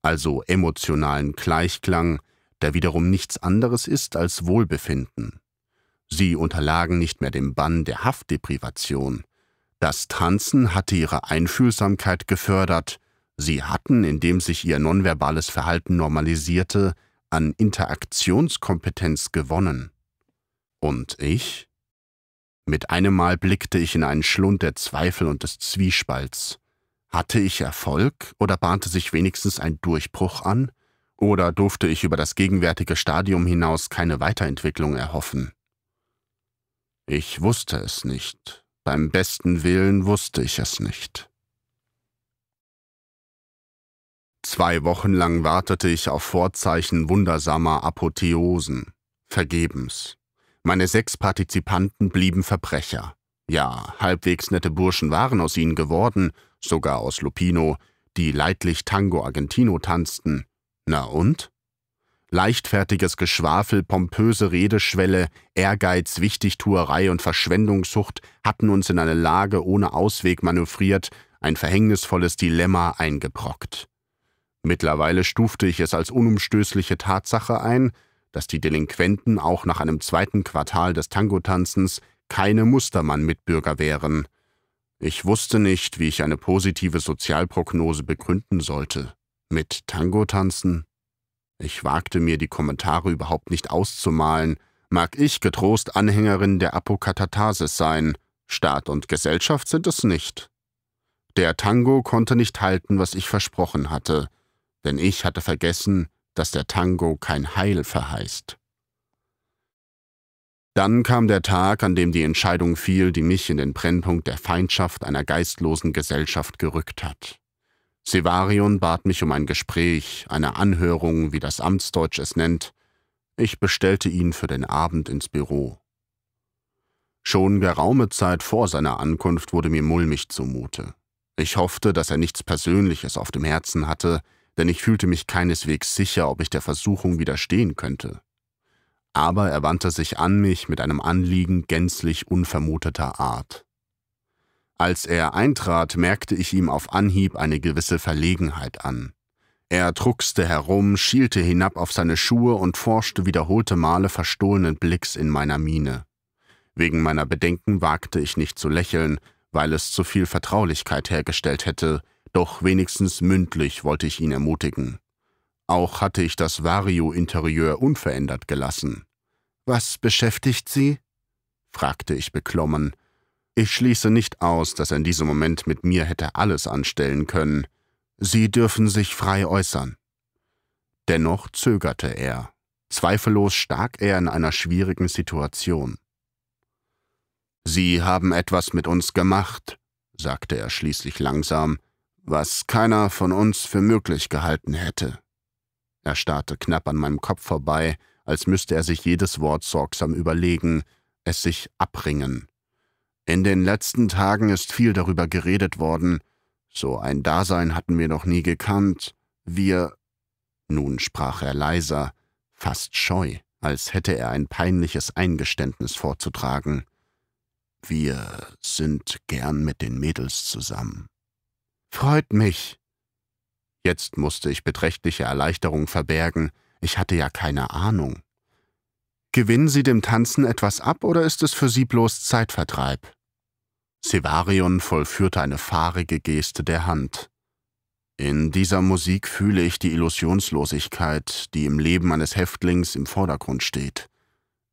S1: also emotionalen Gleichklang, der wiederum nichts anderes ist als Wohlbefinden. Sie unterlagen nicht mehr dem Bann der Haftdeprivation. Das Tanzen hatte ihre Einfühlsamkeit gefördert, sie hatten, indem sich ihr nonverbales Verhalten normalisierte, an Interaktionskompetenz gewonnen. Und ich? Mit einem Mal blickte ich in einen Schlund der Zweifel und des Zwiespalts. Hatte ich Erfolg oder bahnte sich wenigstens ein Durchbruch an? Oder durfte ich über das gegenwärtige Stadium hinaus keine Weiterentwicklung erhoffen? Ich wusste es nicht. Beim besten Willen wusste ich es nicht. Zwei Wochen lang wartete ich auf Vorzeichen wundersamer Apotheosen. Vergebens. Meine sechs Partizipanten blieben Verbrecher. Ja, halbwegs nette Burschen waren aus ihnen geworden, sogar aus Lupino, die leidlich Tango Argentino tanzten. Na und? Leichtfertiges Geschwafel, pompöse Redeschwelle, Ehrgeiz, Wichtigtuerei und Verschwendungssucht hatten uns in eine Lage ohne Ausweg manövriert, ein verhängnisvolles Dilemma eingebrockt. Mittlerweile stufte ich es als unumstößliche Tatsache ein, dass die Delinquenten auch nach einem zweiten Quartal des Tangotanzens keine Mustermann-Mitbürger wären. Ich wusste nicht, wie ich eine positive Sozialprognose begründen sollte. Mit Tango-Tanzen? Ich wagte mir die Kommentare überhaupt nicht auszumalen. Mag ich getrost Anhängerin der Apokatatasis sein, Staat und Gesellschaft sind es nicht. Der Tango konnte nicht halten, was ich versprochen hatte – denn ich hatte vergessen, dass der Tango kein Heil verheißt. Dann kam der Tag, an dem die Entscheidung fiel, die mich in den Brennpunkt der Feindschaft einer geistlosen Gesellschaft gerückt hat. Sevarion bat mich um ein Gespräch, eine Anhörung, wie das Amtsdeutsch es nennt. Ich bestellte ihn für den Abend ins Büro. Schon geraume Zeit vor seiner Ankunft wurde mir mulmig zumute. Ich hoffte, dass er nichts Persönliches auf dem Herzen hatte, denn ich fühlte mich keineswegs sicher, ob ich der Versuchung widerstehen könnte. Aber er wandte sich an mich mit einem Anliegen gänzlich unvermuteter Art. Als er eintrat, merkte ich ihm auf Anhieb eine gewisse Verlegenheit an. Er druckste herum, schielte hinab auf seine Schuhe und forschte wiederholte Male verstohlenen Blicks in meiner Miene. Wegen meiner Bedenken wagte ich nicht zu lächeln, weil es zu viel Vertraulichkeit hergestellt hätte, doch wenigstens mündlich wollte ich ihn ermutigen. Auch hatte ich das Vario-Interieur unverändert gelassen. Was beschäftigt Sie? fragte ich beklommen. Ich schließe nicht aus, dass er in diesem Moment mit mir hätte alles anstellen können. Sie dürfen sich frei äußern. Dennoch zögerte er. Zweifellos stak er in einer schwierigen Situation. Sie haben etwas mit uns gemacht, sagte er schließlich langsam, was keiner von uns für möglich gehalten hätte. Er starrte knapp an meinem Kopf vorbei, als müsste er sich jedes Wort sorgsam überlegen, es sich abringen. In den letzten Tagen ist viel darüber geredet worden. So ein Dasein hatten wir noch nie gekannt. Wir. Nun sprach er leiser, fast scheu, als hätte er ein peinliches Eingeständnis vorzutragen. Wir sind gern mit den Mädels zusammen. Freut mich. Jetzt musste ich beträchtliche Erleichterung verbergen, ich hatte ja keine Ahnung. Gewinnen Sie dem Tanzen etwas ab oder ist es für Sie bloß Zeitvertreib? Sevarion vollführte eine fahrige Geste der Hand. In dieser Musik fühle ich die Illusionslosigkeit, die im Leben eines Häftlings im Vordergrund steht.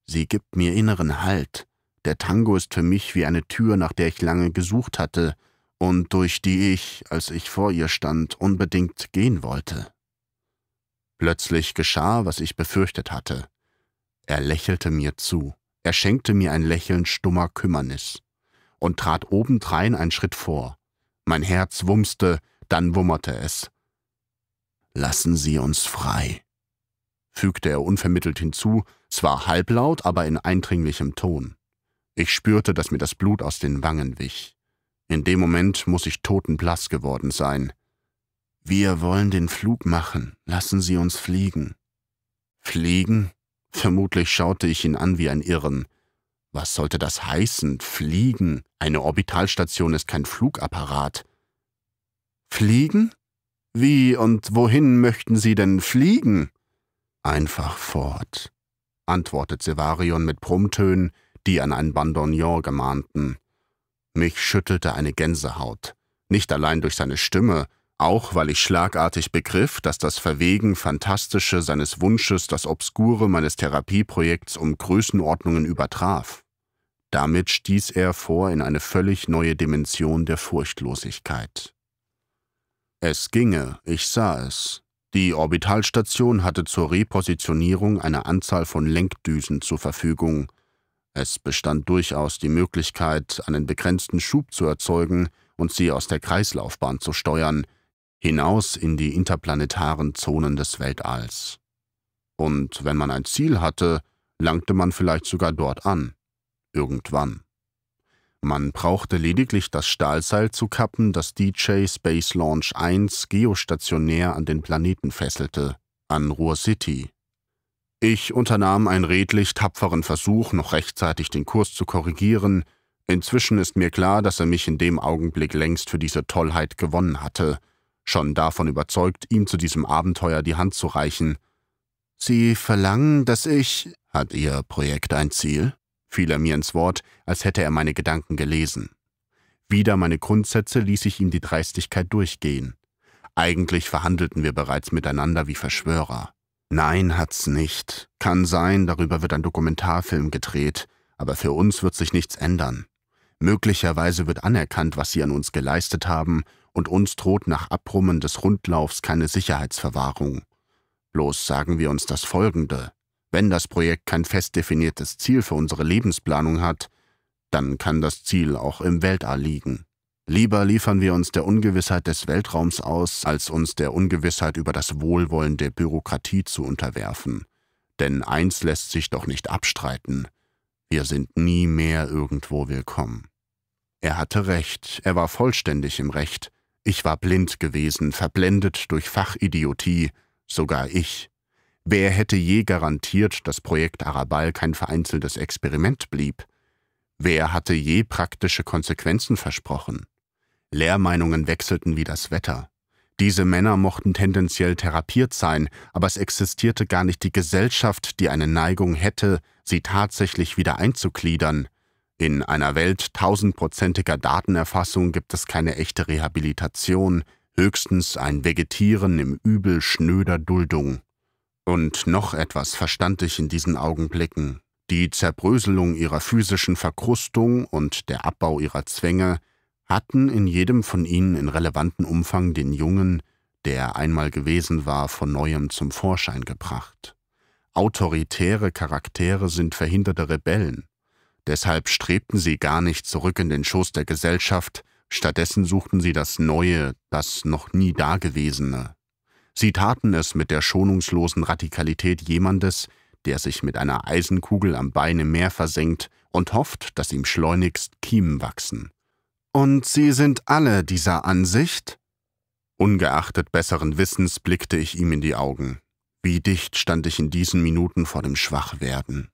S1: Sie gibt mir inneren Halt. Der Tango ist für mich wie eine Tür, nach der ich lange gesucht hatte, und durch die ich, als ich vor ihr stand, unbedingt gehen wollte. Plötzlich geschah, was ich befürchtet hatte. Er lächelte mir zu, er schenkte mir ein Lächeln stummer Kümmernis und trat obendrein einen Schritt vor. Mein Herz wumste, dann wummerte es. Lassen Sie uns frei, fügte er unvermittelt hinzu, zwar halblaut, aber in eindringlichem Ton. Ich spürte, dass mir das Blut aus den Wangen wich. In dem Moment muss ich totenblass geworden sein. Wir wollen den Flug machen, lassen Sie uns fliegen. Fliegen? Vermutlich schaute ich ihn an wie ein Irren. Was sollte das heißen? Fliegen? Eine Orbitalstation ist kein Flugapparat. Fliegen? Wie und wohin möchten Sie denn fliegen? Einfach fort, antwortet Sevarion mit Brummtönen, die an ein Bandonion gemahnten. Mich schüttelte eine Gänsehaut, nicht allein durch seine Stimme, auch weil ich schlagartig begriff, dass das Verwegen Fantastische seines Wunsches das Obskure meines Therapieprojekts um Größenordnungen übertraf. Damit stieß er vor in eine völlig neue Dimension der Furchtlosigkeit. Es ginge, ich sah es. Die Orbitalstation hatte zur Repositionierung eine Anzahl von Lenkdüsen zur Verfügung. Es bestand durchaus die Möglichkeit, einen begrenzten Schub zu erzeugen und sie aus der Kreislaufbahn zu steuern, hinaus in die interplanetaren Zonen des Weltalls. Und wenn man ein Ziel hatte, langte man vielleicht sogar dort an. Irgendwann. Man brauchte lediglich das Stahlseil zu kappen, das DJ Space Launch 1 geostationär an den Planeten fesselte, an Ruhr City. Ich unternahm einen redlich tapferen Versuch, noch rechtzeitig den Kurs zu korrigieren. Inzwischen ist mir klar, dass er mich in dem Augenblick längst für diese Tollheit gewonnen hatte, schon davon überzeugt, ihm zu diesem Abenteuer die Hand zu reichen. Sie verlangen, dass ich. Hat Ihr Projekt ein Ziel? fiel er mir ins Wort, als hätte er meine Gedanken gelesen. Wieder meine Grundsätze ließ ich ihm die Dreistigkeit durchgehen. Eigentlich verhandelten wir bereits miteinander wie Verschwörer. Nein, hat's nicht. Kann sein, darüber wird ein Dokumentarfilm gedreht, aber für uns wird sich nichts ändern. Möglicherweise wird anerkannt, was sie an uns geleistet haben, und uns droht nach Abrummen des Rundlaufs keine Sicherheitsverwahrung. Bloß sagen wir uns das Folgende. Wenn das Projekt kein fest definiertes Ziel für unsere Lebensplanung hat, dann kann das Ziel auch im Weltall liegen. Lieber liefern wir uns der Ungewissheit des Weltraums aus, als uns der Ungewissheit über das Wohlwollen der Bürokratie zu unterwerfen. Denn eins lässt sich doch nicht abstreiten. Wir sind nie mehr irgendwo willkommen. Er hatte recht, er war vollständig im Recht. Ich war blind gewesen, verblendet durch Fachidiotie, sogar ich. Wer hätte je garantiert, dass Projekt Arabal kein vereinzeltes Experiment blieb? Wer hatte je praktische Konsequenzen versprochen? Lehrmeinungen wechselten wie das Wetter. Diese Männer mochten tendenziell therapiert sein, aber es existierte gar nicht die Gesellschaft, die eine Neigung hätte, sie tatsächlich wieder einzugliedern. In einer Welt tausendprozentiger Datenerfassung gibt es keine echte Rehabilitation, höchstens ein Vegetieren im Übel schnöder Duldung. Und noch etwas verstand ich in diesen Augenblicken. Die Zerbröselung ihrer physischen Verkrustung und der Abbau ihrer Zwänge hatten in jedem von ihnen in relevantem Umfang den Jungen, der einmal gewesen war, von neuem zum Vorschein gebracht. Autoritäre Charaktere sind verhinderte Rebellen. Deshalb strebten sie gar nicht zurück in den Schoß der Gesellschaft, stattdessen suchten sie das Neue, das noch nie Dagewesene. Sie taten es mit der schonungslosen Radikalität jemandes, der sich mit einer Eisenkugel am Bein im Meer versenkt und hofft, dass ihm schleunigst Kiemen wachsen. Und Sie sind alle dieser Ansicht? Ungeachtet besseren Wissens blickte ich ihm in die Augen. Wie dicht stand ich in diesen Minuten vor dem Schwachwerden.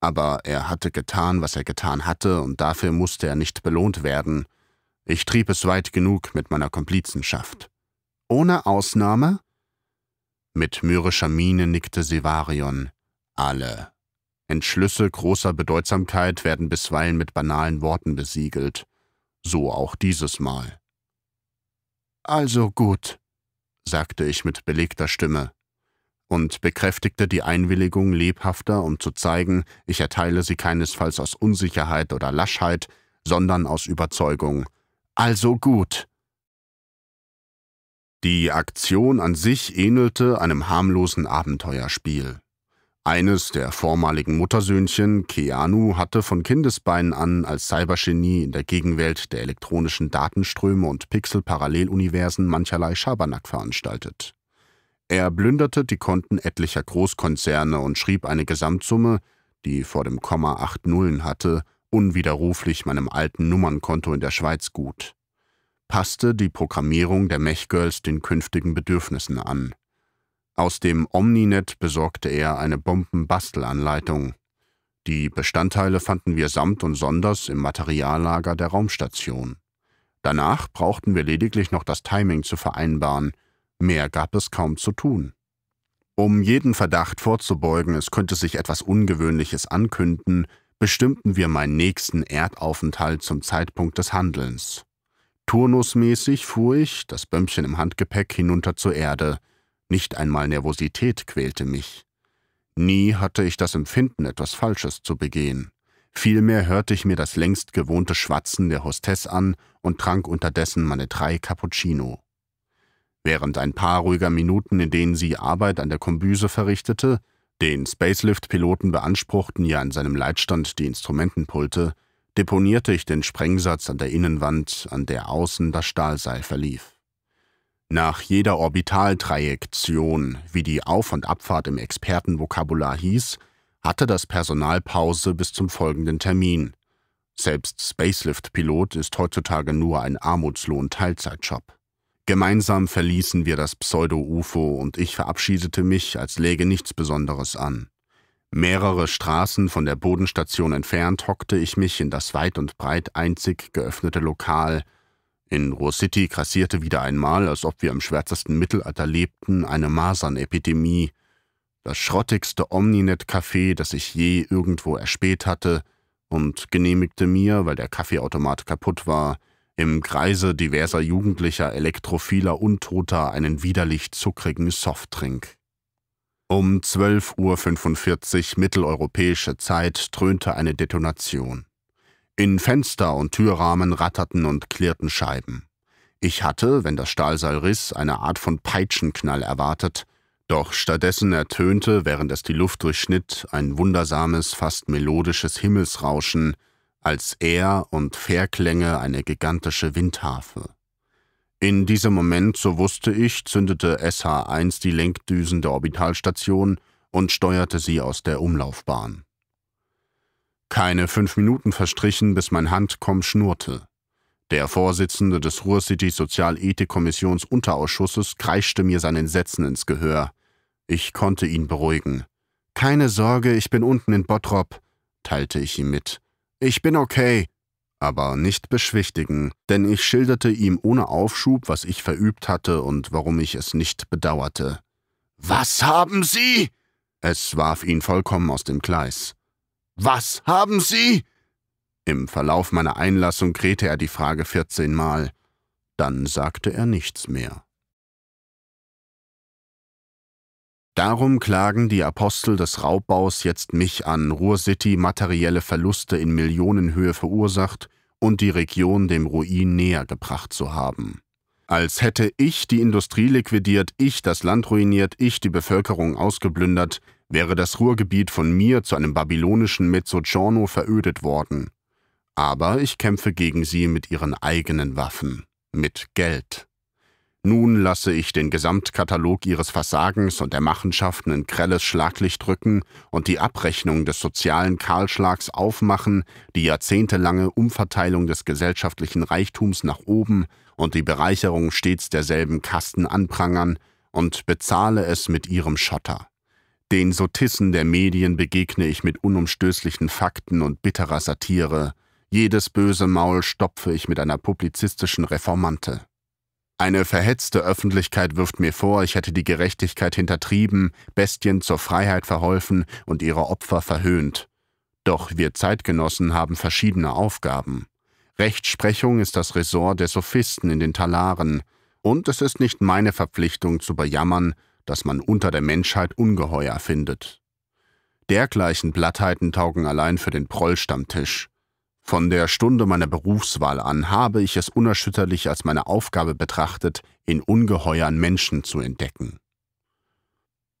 S1: Aber er hatte getan, was er getan hatte, und dafür musste er nicht belohnt werden. Ich trieb es weit genug mit meiner Komplizenschaft. Ohne Ausnahme? Mit mürrischer Miene nickte Sevarion. Alle. Entschlüsse großer Bedeutsamkeit werden bisweilen mit banalen Worten besiegelt. So auch dieses Mal. Also gut, sagte ich mit belegter Stimme und bekräftigte die Einwilligung lebhafter, um zu zeigen, ich erteile sie keinesfalls aus Unsicherheit oder Laschheit, sondern aus Überzeugung. Also gut. Die Aktion an sich ähnelte einem harmlosen Abenteuerspiel. Eines der vormaligen Muttersöhnchen, Keanu, hatte von Kindesbeinen an als Cybergenie in der Gegenwelt der elektronischen Datenströme und Pixel-Paralleluniversen mancherlei Schabernack veranstaltet. Er plünderte die Konten etlicher Großkonzerne und schrieb eine Gesamtsumme, die vor dem Komma acht Nullen hatte, unwiderruflich meinem alten Nummernkonto in der Schweiz gut. Passte die Programmierung der Mechgirls den künftigen Bedürfnissen an. Aus dem Omninet besorgte er eine Bombenbastelanleitung. Die Bestandteile fanden wir samt und sonders im Materiallager der Raumstation. Danach brauchten wir lediglich noch das Timing zu vereinbaren, mehr gab es kaum zu tun. Um jeden Verdacht vorzubeugen, es könnte sich etwas Ungewöhnliches ankünden, bestimmten wir meinen nächsten Erdaufenthalt zum Zeitpunkt des Handelns. Turnusmäßig fuhr ich, das Bömmchen im Handgepäck, hinunter zur Erde, nicht einmal Nervosität quälte mich. Nie hatte ich das Empfinden, etwas Falsches zu begehen. Vielmehr hörte ich mir das längst gewohnte Schwatzen der Hostess an und trank unterdessen meine drei Cappuccino. Während ein paar ruhiger Minuten, in denen sie Arbeit an der Kombüse verrichtete, den Spacelift-Piloten beanspruchten ja an seinem Leitstand die Instrumentenpulte, deponierte ich den Sprengsatz an der Innenwand, an der außen das Stahlseil verlief. Nach jeder Orbitaltrajektion, wie die Auf- und Abfahrt im Expertenvokabular hieß, hatte das Personal Pause bis zum folgenden Termin. Selbst Spacelift-Pilot ist heutzutage nur ein Armutslohn-Teilzeitjob. Gemeinsam verließen wir das Pseudo-UFO und ich verabschiedete mich, als läge nichts Besonderes an. Mehrere Straßen von der Bodenstation entfernt hockte ich mich in das weit und breit einzig geöffnete Lokal, in Ruhr City grassierte wieder einmal, als ob wir im schwärzesten Mittelalter lebten, eine Masernepidemie. Das schrottigste Omninet-Café, das ich je irgendwo erspäht hatte, und genehmigte mir, weil der Kaffeeautomat kaputt war, im Kreise diverser jugendlicher, elektrophiler Untoter einen widerlich zuckrigen Softdrink. Um 12.45 Uhr mitteleuropäische Zeit dröhnte eine Detonation. In Fenster und Türrahmen ratterten und klirrten Scheiben. Ich hatte, wenn das Stahlseil riss, eine Art von Peitschenknall erwartet, doch stattdessen ertönte, während es die Luft durchschnitt, ein wundersames, fast melodisches Himmelsrauschen, als er und Fährklänge eine gigantische Windharfe. In diesem Moment, so wusste ich, zündete SH-1 die Lenkdüsen der Orbitalstation und steuerte sie aus der Umlaufbahn. Keine fünf Minuten verstrichen, bis mein Handkomm schnurrte. Der Vorsitzende des Ruhr-City Sozialethik-Kommissions-Unterausschusses kreischte mir seinen Sätzen ins Gehör. Ich konnte ihn beruhigen. Keine Sorge, ich bin unten in Bottrop, teilte ich ihm mit. Ich bin okay, aber nicht beschwichtigen, denn ich schilderte ihm ohne Aufschub, was ich verübt hatte und warum ich es nicht bedauerte. Was haben Sie? Es warf ihn vollkommen aus dem Gleis. Was haben Sie? Im Verlauf meiner Einlassung krähte er die Frage vierzehnmal. Dann sagte er nichts mehr. Darum klagen die Apostel des Raubbaus jetzt mich an, Ruhr City materielle Verluste in Millionenhöhe verursacht und die Region dem Ruin näher gebracht zu haben. Als hätte ich die Industrie liquidiert, ich das Land ruiniert, ich die Bevölkerung ausgeplündert, wäre das Ruhrgebiet von mir zu einem babylonischen Mezzogiorno verödet worden. Aber ich kämpfe gegen sie mit ihren eigenen Waffen, mit Geld. Nun lasse ich den Gesamtkatalog ihres Versagens und der Machenschaften in grelles Schlaglicht rücken und die Abrechnung des sozialen Kahlschlags aufmachen, die jahrzehntelange Umverteilung des gesellschaftlichen Reichtums nach oben und die Bereicherung stets derselben Kasten anprangern und bezahle es mit ihrem Schotter. Den Sotissen der Medien begegne ich mit unumstößlichen Fakten und bitterer Satire. Jedes böse Maul stopfe ich mit einer publizistischen Reformante. Eine verhetzte Öffentlichkeit wirft mir vor, ich hätte die Gerechtigkeit hintertrieben, Bestien zur Freiheit verholfen und ihre Opfer verhöhnt. Doch wir Zeitgenossen haben verschiedene Aufgaben. Rechtsprechung ist das Ressort der Sophisten in den Talaren, und es ist nicht meine Verpflichtung zu bejammern, dass man unter der Menschheit Ungeheuer findet. Dergleichen Blattheiten taugen allein für den Prollstammtisch. Von der Stunde meiner Berufswahl an habe ich es unerschütterlich als meine Aufgabe betrachtet, in ungeheuern Menschen zu entdecken.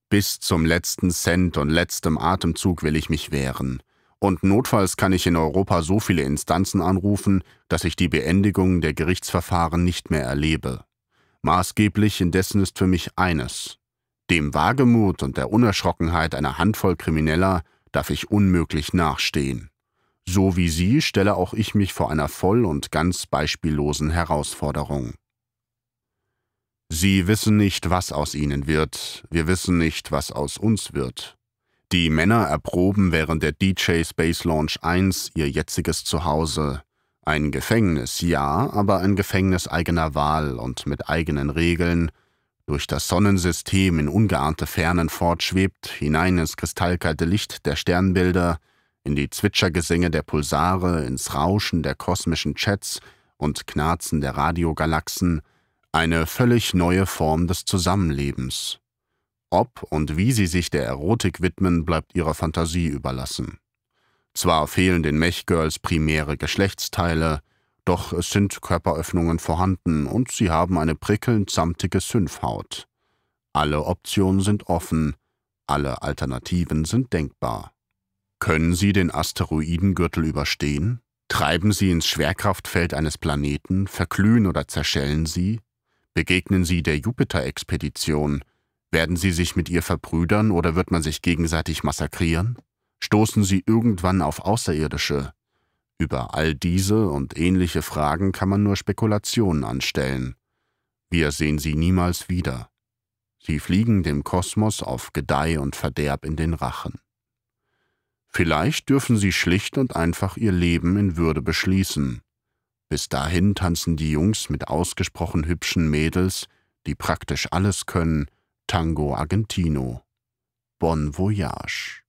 S1: Bis zum letzten Cent und letztem Atemzug will ich mich wehren. Und notfalls kann ich in Europa so viele Instanzen anrufen, dass ich die Beendigung der Gerichtsverfahren nicht mehr erlebe. Maßgeblich indessen ist für mich eines. Dem Wagemut und der Unerschrockenheit einer Handvoll Krimineller darf ich unmöglich nachstehen. So wie Sie stelle auch ich mich vor einer voll und ganz beispiellosen Herausforderung. Sie wissen nicht, was aus Ihnen wird, wir wissen nicht, was aus uns wird. Die Männer erproben während der DJ Space Launch 1 ihr jetziges Zuhause. Ein Gefängnis, ja, aber ein Gefängnis eigener Wahl und mit eigenen Regeln, durch das Sonnensystem in ungeahnte Fernen fortschwebt, hinein ins kristallkalte Licht der Sternbilder, in die Zwitschergesänge der Pulsare, ins Rauschen der kosmischen Chats und Knarzen der Radiogalaxen, eine völlig neue Form des Zusammenlebens. Ob und wie sie sich der Erotik widmen, bleibt ihrer Fantasie überlassen. Zwar fehlen den Mech-Girls primäre Geschlechtsteile, doch es sind Körperöffnungen vorhanden und sie haben eine prickelnd samtige Sündhaut. Alle Optionen sind offen, alle Alternativen sind denkbar. Können Sie den Asteroidengürtel überstehen? Treiben Sie ins Schwerkraftfeld eines Planeten, verglühen oder zerschellen Sie? Begegnen Sie der Jupiter-Expedition? Werden Sie sich mit ihr verbrüdern oder wird man sich gegenseitig massakrieren? Stoßen Sie irgendwann auf Außerirdische? Über all diese und ähnliche Fragen kann man nur Spekulationen anstellen. Wir sehen sie niemals wieder. Sie fliegen dem Kosmos auf Gedeih und Verderb in den Rachen. Vielleicht dürfen sie schlicht und einfach ihr Leben in Würde beschließen. Bis dahin tanzen die Jungs mit ausgesprochen hübschen Mädels, die praktisch alles können, Tango Argentino. Bon Voyage.